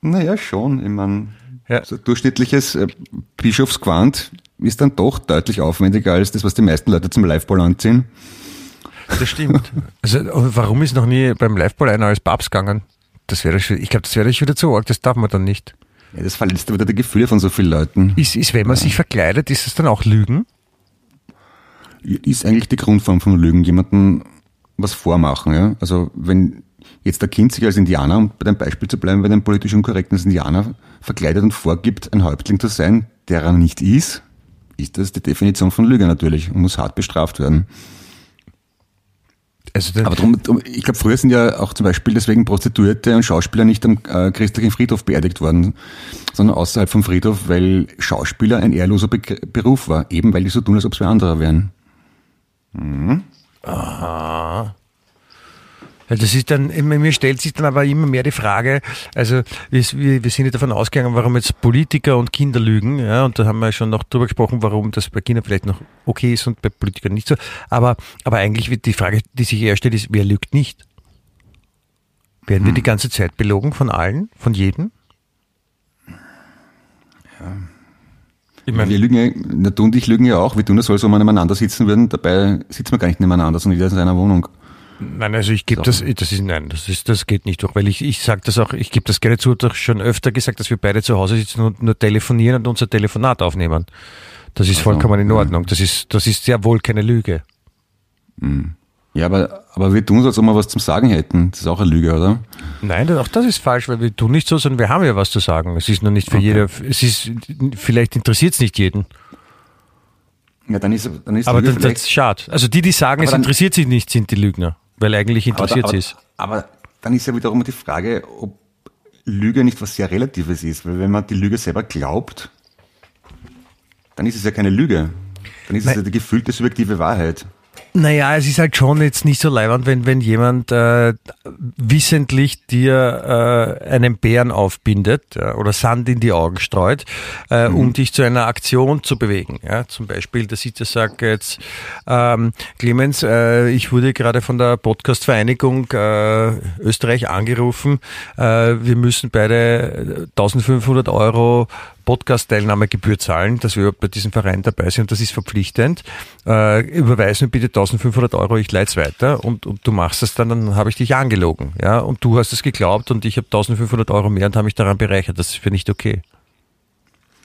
Naja, schon. Ich meine, Ja. so durchschnittliches äh, Bischofsquant ist dann doch deutlich aufwendiger als das, was die meisten Leute zum Liveball anziehen. Das stimmt. Also warum ist noch nie beim Liveball einer als Papst gegangen? Das wäre ich glaube, das wäre schon wieder zu arg, das darf man dann nicht. Ja, das verletzt wieder die Gefühle von so vielen Leuten. Ist, ist wenn man sich verkleidet, ist es dann auch Lügen? Ist eigentlich die Grundform von Lügen, jemanden was vormachen. Ja? Also wenn jetzt der Kind sich als Indianer, um bei dem Beispiel zu bleiben, bei dem politisch unkorrekten Indianer verkleidet und vorgibt, ein Häuptling zu sein, der er nicht ist, ist das die Definition von Lüge natürlich und muss hart bestraft werden. Also Aber drum, ich glaube, früher sind ja auch zum Beispiel deswegen Prostituierte und Schauspieler nicht am äh, christlichen Friedhof beerdigt worden, sondern außerhalb vom Friedhof, weil Schauspieler ein ehrloser Be Beruf war, eben weil die so tun, als ob es wir andere wären. Ja, das ist dann, mir stellt sich dann aber immer mehr die Frage, also wir, wir wir sind ja davon ausgegangen, warum jetzt Politiker und Kinder lügen, ja, und da haben wir schon noch drüber gesprochen, warum das bei Kindern vielleicht noch okay ist und bei Politikern nicht so. Aber, aber eigentlich wird die Frage, die sich eher stellt, ist, wer lügt nicht? Werden wir die ganze Zeit belogen von allen, von jedem? Ich wir meine, lügen ja, du und ich lügen ja auch, wir tun das so, als ob wir nebeneinander sitzen würden, dabei sitzen wir gar nicht nebeneinander, sondern jeder in seiner Wohnung. Nein, also ich gebe das, das ist, nein, das ist, das geht nicht durch, weil ich, ich sage das auch, ich gebe das gerne zu, doch schon öfter gesagt, dass wir beide zu Hause sitzen und nur telefonieren und unser Telefonat aufnehmen. Das ist Also, vollkommen in ja. Ordnung. Das ist, das ist sehr wohl keine Lüge. Ja, aber, aber wir tun so, als ob wir was zum Sagen hätten. Das ist auch eine Lüge, oder? Nein, auch das ist falsch, weil wir tun nicht so, sondern wir haben ja was zu sagen. Es ist nur nicht für Okay. jeder, es ist, vielleicht interessiert es nicht jeden. Ja, dann ist, dann ist Aber das, das ist schade. Also die, die sagen, Aber es dann- interessiert sich nicht, sind die Lügner. Weil eigentlich aber, interessiert aber, sie es. aber dann ist ja wiederum die Frage, ob Lüge nicht was sehr Relatives ist. Weil wenn man die Lüge selber glaubt, dann ist es ja keine Lüge. Dann ist es Nein. ja die gefühlte subjektive Wahrheit. Naja, es ist halt schon jetzt nicht so leibernd, wenn, wenn jemand äh, wissentlich dir äh, einen Bären aufbindet ja, oder Sand in die Augen streut, äh, um dich zu einer Aktion zu bewegen. Ja, zum Beispiel, dass ich dir sage jetzt, ähm, Clemens, äh, ich wurde gerade von der Podcast-Vereinigung äh, Österreich angerufen, äh, wir müssen beide 1500 Euro Podcast-Teilnahmegebühr zahlen, dass wir bei diesem Verein dabei sind und das ist verpflichtend. Äh, überweis mir bitte 1500 Euro, ich leite es weiter und, und du machst es dann, dann habe ich dich angelogen. Ja? Und du hast es geglaubt und ich habe 1500 Euro mehr und habe mich daran bereichert. Das ist für nicht okay.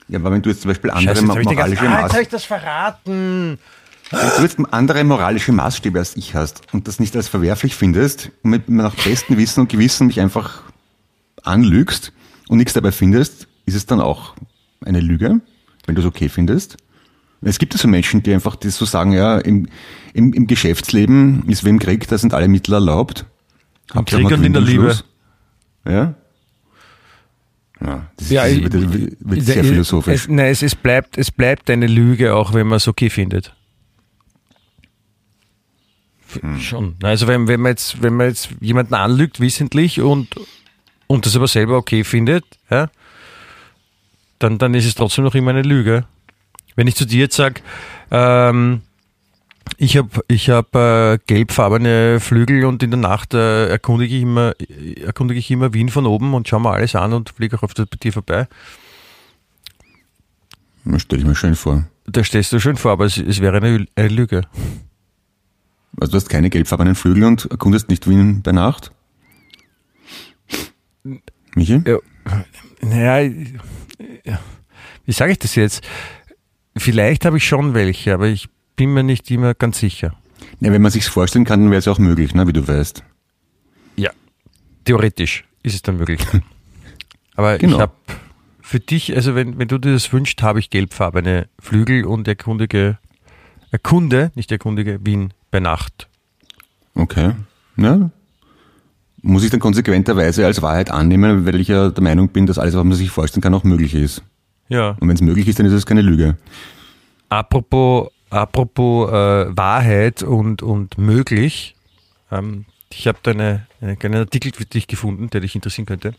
Ja, aber wenn du jetzt zum Beispiel andere Scheiße, jetzt habe den ganzen- moralische ah, jetzt Maß, hab ich das verraten. wenn du jetzt andere moralische Maßstäbe als ich hast und das nicht als verwerflich findest und mit nach bestem Wissen und Gewissen mich einfach anlügst und nichts dabei findest, ist es dann auch eine Lüge, wenn du es okay findest? Es gibt ja so Menschen, die einfach das so sagen, ja, im, im, im Geschäftsleben ist wem Krieg, da sind alle Mittel erlaubt. Im Krieg und in der Liebe. Ja? Ja, das, ist, Ja, das ich- wird, wird sehr philosophisch. Es, nein, es, es, bleibt, es bleibt eine Lüge, auch wenn man es okay findet. Hm. Schon. Also wenn, wenn man jetzt, wenn man jetzt jemanden anlügt, wissentlich und, und das aber selber okay findet, ja, dann, dann ist es trotzdem noch immer eine Lüge. Wenn ich zu dir jetzt sage, ähm, ich habe ich hab, äh, gelbfarbene Flügel und in der Nacht äh, erkundige, ich immer, erkundige ich immer Wien von oben und schaue mir alles an und fliege auch öfter bei dir vorbei. Das stelle ich mir schön vor. Da stehst du schön vor, aber es, es wäre eine, eine Lüge. Also du hast keine gelbfarbenen Flügel und erkundest nicht Wien bei Nacht? Michi? Ja, naja, ja, wie sage ich das jetzt? Vielleicht habe ich schon welche, aber ich bin mir nicht immer ganz sicher. Ja, wenn man sich's vorstellen kann, dann wäre es auch möglich, ne, wie du weißt. Ja. Theoretisch ist es dann möglich. Aber Genau. ich habe für dich, also wenn, wenn du dir das wünschst, habe ich gelbfarbene Flügel und erkundige, erkunde, nicht erkundige, Wien bei Nacht. Okay. Ja. Muss ich dann konsequenterweise als Wahrheit annehmen, weil ich ja der Meinung bin, dass alles, was man sich vorstellen kann, auch möglich ist. Ja. Und wenn es möglich ist, dann ist es keine Lüge. Apropos, apropos äh, Wahrheit und, und möglich. Ähm, ich habe da eine, einen kleinen Artikel für dich gefunden, der dich interessieren könnte.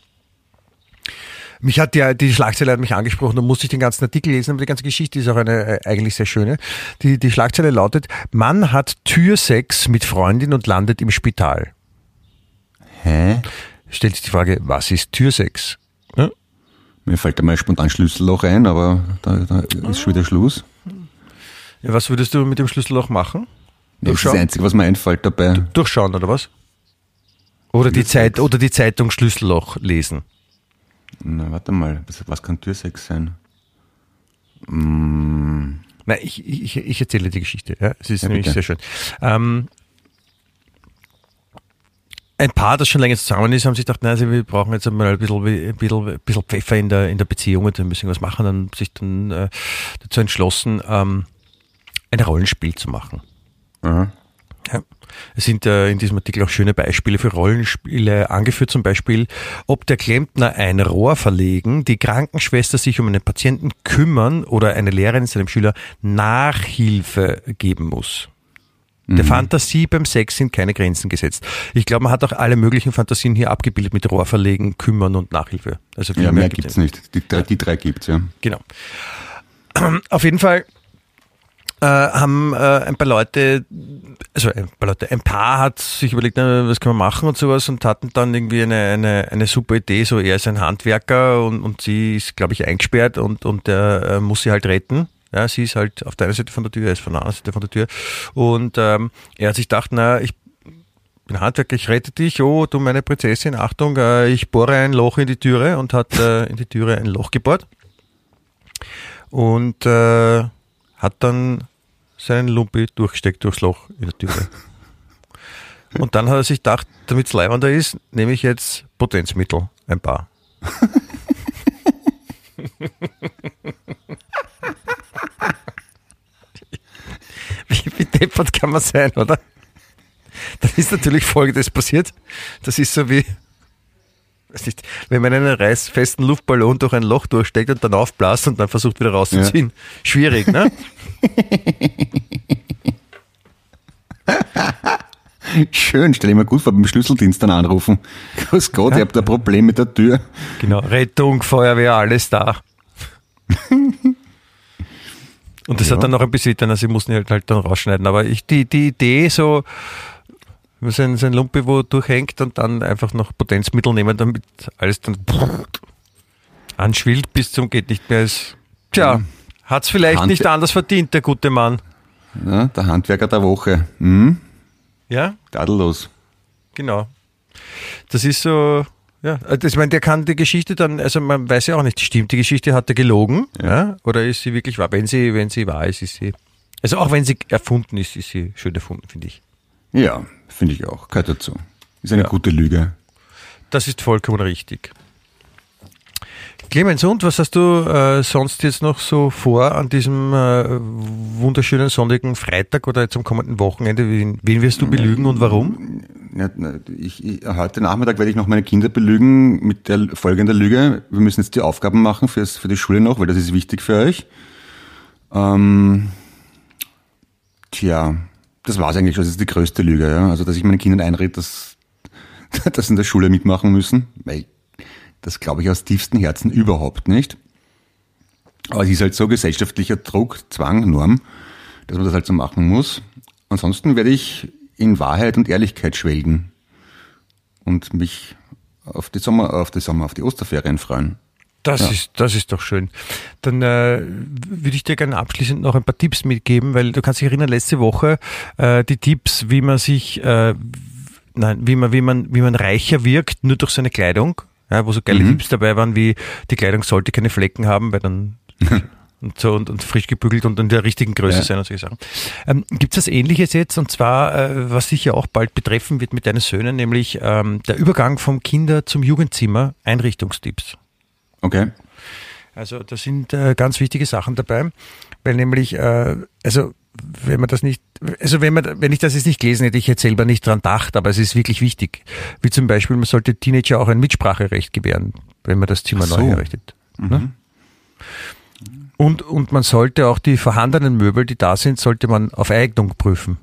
Mich hat ja, die Schlagzeile hat mich angesprochen, da musste ich den ganzen Artikel lesen, aber die ganze Geschichte ist auch eine äh, eigentlich sehr schöne. Die, die Schlagzeile lautet, Mann hat Türsex mit Freundin und landet im Spital. Hä? Stellt sich die Frage, was ist Türsex? Ja? Mir fällt da mal spontan Schlüsselloch ein, aber da, da ist schon wieder Schluss. Ja, was würdest du mit dem Schlüsselloch machen? Das ist das? Einzige, was mir einfällt dabei. Durchschauen, oder was? Oder die, Zeit, oder die Zeitung Schlüsselloch lesen. Na, warte mal, was, kann Türsex sein? Nein, ich, ich, ich erzähle die Geschichte. Ja? Es ist Ja, nämlich bitte. sehr schön. Ähm, ein Paar, das schon länger zusammen ist, haben sich gedacht, nein, also wir brauchen jetzt einmal ein bisschen, ein bisschen, ein bisschen Pfeffer in der, in der Beziehung und wir müssen was machen. Dann haben sich dann äh, dazu entschlossen, ähm, ein Rollenspiel zu machen. Aha. Ja. Es sind äh, in diesem Artikel auch schöne Beispiele für Rollenspiele angeführt, zum Beispiel, ob der Klempner ein Rohr verlegen, die Krankenschwester sich um einen Patienten kümmern oder eine Lehrerin seinem Schüler Nachhilfe geben muss. Der Fantasie beim Sex sind keine Grenzen gesetzt. Ich glaube, man hat auch alle möglichen Fantasien hier abgebildet mit Rohr verlegen, kümmern und Nachhilfe. Also viel Ja, mehr gibt's gibt's nicht. Die, drei- die drei gibt's, ja. Genau. Auf jeden Fall äh, haben äh, ein paar Leute, also ein paar Leute, ein Paar hat sich überlegt, na, was können wir machen und sowas und hatten dann irgendwie eine, eine, eine super Idee, so er ist ein Handwerker und, und sie ist, glaube ich, eingesperrt und, und der äh, muss sie halt retten. Ja, sie ist halt auf der einen Seite von der Tür, er ist von der anderen Seite von der Tür. Und ähm, er hat sich gedacht, na, ich bin Handwerker, ich rette dich, oh, du meine Prinzessin, Achtung, äh, ich bohre ein Loch in die Türe und hat äh, in die Türe ein Loch gebohrt und äh, hat dann seinen Lumpi durchgesteckt durchs Loch in der Türe. Und dann hat er sich gedacht, damit es leibender ist, nehme ich jetzt Potenzmittel, ein paar. wie, wie deppert kann man sein, oder? Dann ist natürlich Folgendes passiert. Das ist so wie, weiß nicht, wenn man einen reißfesten Luftballon durch ein Loch durchsteckt und dann aufblasst und dann versucht wieder rauszuziehen. Ja. Schwierig, ne? Schön, stelle ich mir gut vor, beim Schlüsseldienst dann anrufen. Grüß Gott, ja. ihr habt ein Problem mit der Tür. Genau, Rettung, Feuerwehr, alles da. Und das ja. hat dann noch ein bisschen, also sie mussten halt, halt dann rausschneiden. Aber ich, die, die Idee so, sein, sein Lumpe wo durchhängt und dann einfach noch Potenzmittel nehmen, damit alles dann anschwillt bis zum geht nicht mehr. Ist, tja, hat es vielleicht Hand nicht anders verdient, der gute Mann. Ja, der Handwerker der Woche. Mhm. Ja? Tadellos. Genau. Das ist so, ja, also ich meine, der kann die Geschichte dann, also man weiß ja auch nicht, stimmt die Geschichte, hat er gelogen, ja. ja, oder ist sie wirklich wahr? Wenn sie, wenn sie wahr ist, ist sie, also auch wenn sie erfunden ist, ist sie schön erfunden, finde ich. Ja, finde ich auch, gehört dazu. Ist eine ja. gute Lüge. Das ist vollkommen richtig. Clemens, und was hast du äh, sonst jetzt noch so vor an diesem äh, wunderschönen sonnigen Freitag oder jetzt am kommenden Wochenende? Wen, wen wirst du belügen und warum? Ja, ich, ich, heute Nachmittag werde ich noch meine Kinder belügen mit der folgenden Lüge. Wir müssen jetzt die Aufgaben machen fürs, für die Schule noch, weil das ist wichtig für euch. Ähm, tja, das war es eigentlich schon. Das ist die größte Lüge. Ja? Also, dass ich meinen Kindern einrede, dass, dass sie in der Schule mitmachen müssen. Weil das glaube ich aus tiefstem Herzen überhaupt nicht. Aber es ist halt so gesellschaftlicher Druck, Zwang, Norm, dass man das halt so machen muss. Ansonsten werde ich in Wahrheit und Ehrlichkeit schwelgen und mich auf die Sommer, auf die Sommer, auf die Osterferien freuen. Das, ja. ist, das ist doch schön. Dann äh, würde ich dir gerne abschließend noch ein paar Tipps mitgeben, weil du kannst dich erinnern, letzte Woche äh, die Tipps, wie man sich, äh, nein, wie man, wie man, wie man reicher wirkt, nur durch seine Kleidung, ja, wo so geile mhm. Tipps dabei waren, wie die Kleidung sollte keine Flecken haben, weil dann und so und, und frisch gebügelt und in der richtigen Größe ja. sein und solche Sachen. Ähm, Gibt es das Ähnliches jetzt und zwar, äh, was sicher auch bald betreffen wird mit deinen Söhnen, nämlich ähm, der Übergang vom Kinder zum Jugendzimmer, Einrichtungstipps. Okay. Also da sind äh, ganz wichtige Sachen dabei, weil nämlich, äh, also wenn man das nicht, also wenn man, wenn ich das jetzt nicht gelesen hätte, ich hätte selber nicht dran gedacht, aber es ist wirklich wichtig. Wie zum Beispiel, man sollte Teenager auch ein Mitspracherecht gewähren, wenn man das Zimmer so. neu herrichtet. Mhm. Ne? Und, und man sollte auch die vorhandenen Möbel, die da sind, sollte man auf Eignung prüfen.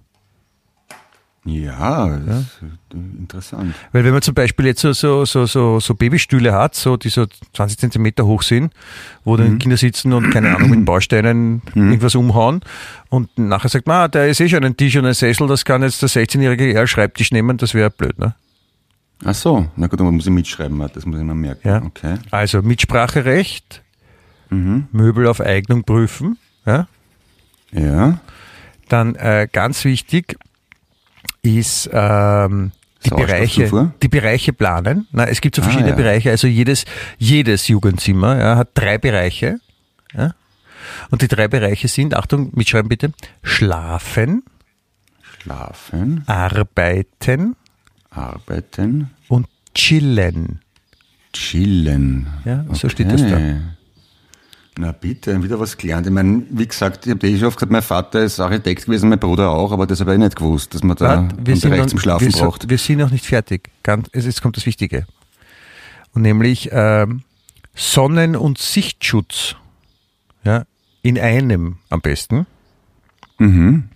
Ja, ja. interessant. Weil wenn man zum Beispiel jetzt so, so, so, so, so Babystühle hat, so, die so 20 Zentimeter hoch sind, wo mhm. dann Kinder sitzen und keine Ahnung mit Bausteinen mhm. irgendwas umhauen und nachher sagt man, ah, da ist eh schon ein Tisch und ein Sessel, das kann jetzt der 16-jährige eher Schreibtisch nehmen, das wäre blöd, ne? Ach so, na gut, dann muss ich mitschreiben, das muss ich mal merken. Ja. Okay. Also Mitspracherecht, mhm. Möbel auf Eignung prüfen. Ja. ja. Dann äh, ganz wichtig ist ähm, die Bereiche, die Bereiche planen. Na, es gibt so ah, verschiedene ah, ja. Bereiche. Also jedes, jedes Jugendzimmer ja, hat drei Bereiche. Ja? Und die drei Bereiche sind, Achtung, mitschreiben bitte, Schlafen, Schlafen, Arbeiten, Arbeiten und Chillen. Chillen. Ja, so okay. steht das da. Na bitte, wieder was gelernt. Ich meine, wie gesagt, ich habe dir eh schon oft gesagt, mein Vater ist Architekt gewesen, mein Bruder auch, aber das habe ich nicht gewusst, dass man da noch, zum Schlafen wir, braucht. Wir sind noch nicht fertig. Ganz, jetzt kommt das Wichtige. Und nämlich ähm, Sonnen- und Sichtschutz. Ja, in einem am besten. Mhm.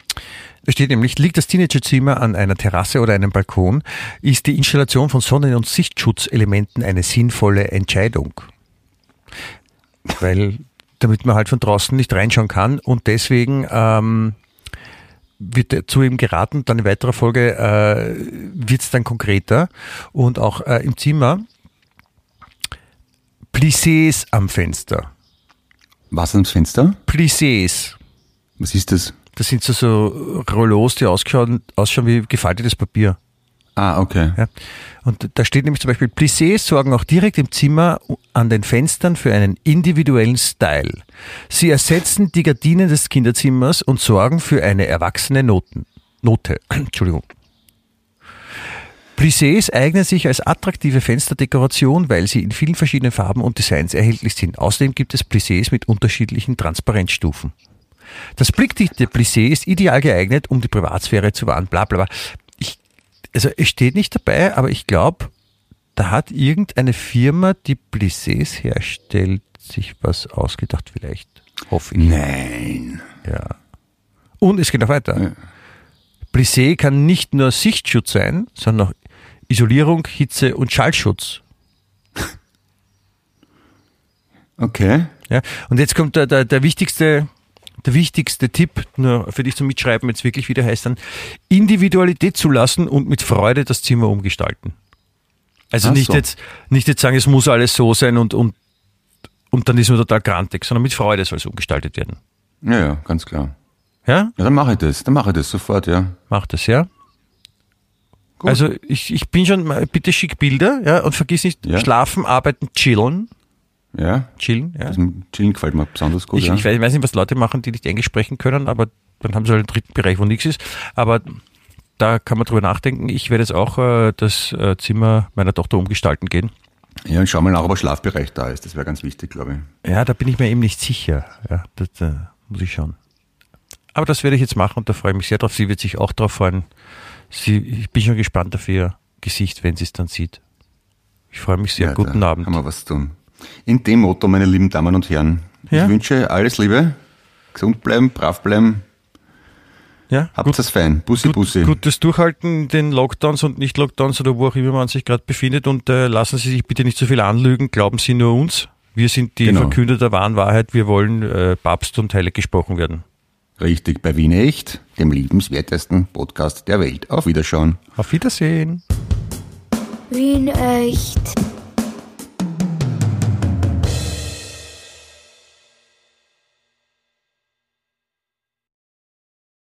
Da steht nämlich, liegt das Teenagerzimmer an einer Terrasse oder einem Balkon, ist die Installation von Sonnen- und Sichtschutzelementen eine sinnvolle Entscheidung. Weil damit man halt von draußen nicht reinschauen kann und deswegen ähm, wird zu ihm geraten, dann in weiterer Folge äh, wird es dann konkreter und auch äh, im Zimmer Plissés am Fenster. Was am Fenster? Plissés. Was ist das? Das sind so, so Rollos, die ausschauen, ausschauen wie gefaltetes Papier. Ah, okay. Ja. Und da steht nämlich zum Beispiel, Plissés sorgen auch direkt im Zimmer an den Fenstern für einen individuellen Style. Sie ersetzen die Gardinen des Kinderzimmers und sorgen für eine erwachsene Noten, Note. Entschuldigung. Plissés eignen sich als attraktive Fensterdekoration, weil sie in vielen verschiedenen Farben und Designs erhältlich sind. Außerdem gibt es Plissés mit unterschiedlichen Transparenzstufen. Das blickdichte Plissé ist ideal geeignet, um die Privatsphäre zu wahren, bla bla bla. Also es steht nicht dabei, aber ich glaube, da hat irgendeine Firma, die Plissés herstellt, sich was ausgedacht vielleicht. Hoffe ich. Nein. Ja. Und es geht noch weiter. Ja. Plissé kann nicht nur Sichtschutz sein, sondern auch Isolierung, Hitze und Schallschutz. Okay. Ja, und jetzt kommt der, der, der wichtigste, der wichtigste Tipp, nur für dich zum Mitschreiben, jetzt wirklich wieder heißt dann, Individualität zulassen und mit Freude das Zimmer umgestalten. Also Ach nicht so. jetzt, nicht jetzt sagen, es muss alles so sein und, und, und dann ist man total grantig, sondern mit Freude soll es umgestaltet werden. Ja, ja, ganz klar. Ja, Ja, dann mache ich das. Dann mache ich das sofort, ja. mach das, ja. Gut. Also ich, ich bin schon, bitte schick Bilder, ja, und vergiss nicht, Ja. schlafen, arbeiten, chillen, Ja. chillen, ja. Das Chillen gefällt mir besonders gut, Ich, ja. ich weiß, ich weiß nicht, was Leute machen, die nicht Englisch sprechen können, aber dann haben sie halt einen dritten Bereich, wo nichts ist. Aber da kann man drüber nachdenken. Ich werde jetzt auch äh, das äh, Zimmer meiner Tochter umgestalten gehen. ja, und schau mal nach, ob ein Schlafbereich da ist. Das wäre ganz wichtig, glaube ich. Ja, da bin ich mir eben nicht sicher. Ja, das äh, muss ich schauen. Aber das werde ich jetzt machen und da freue ich mich sehr drauf. Sie wird sich auch drauf freuen. Sie, ich bin schon gespannt auf ihr Gesicht, wenn sie es dann sieht. Ich freue mich sehr. ja, Guten da Abend. Haben wir was tun. In dem Motto, meine lieben Damen und Herren, Ja. ich wünsche alles Liebe, gesund bleiben, brav bleiben, Ja, habt es fein. Bussi, gut, Bussi. gutes Durchhalten in den Lockdowns und Nicht-Lockdowns oder wo auch immer man sich gerade befindet und äh, lassen Sie sich bitte nicht so viel anlügen, glauben Sie nur uns. Wir sind die Genau. Verkünder der wahren Wahrheit, wir wollen äh, Papst und heilig gesprochen werden. Richtig, bei Wien Echt, dem liebenswertesten Podcast der Welt. Auf Wiederschauen. Auf Wiedersehen. Wien echt.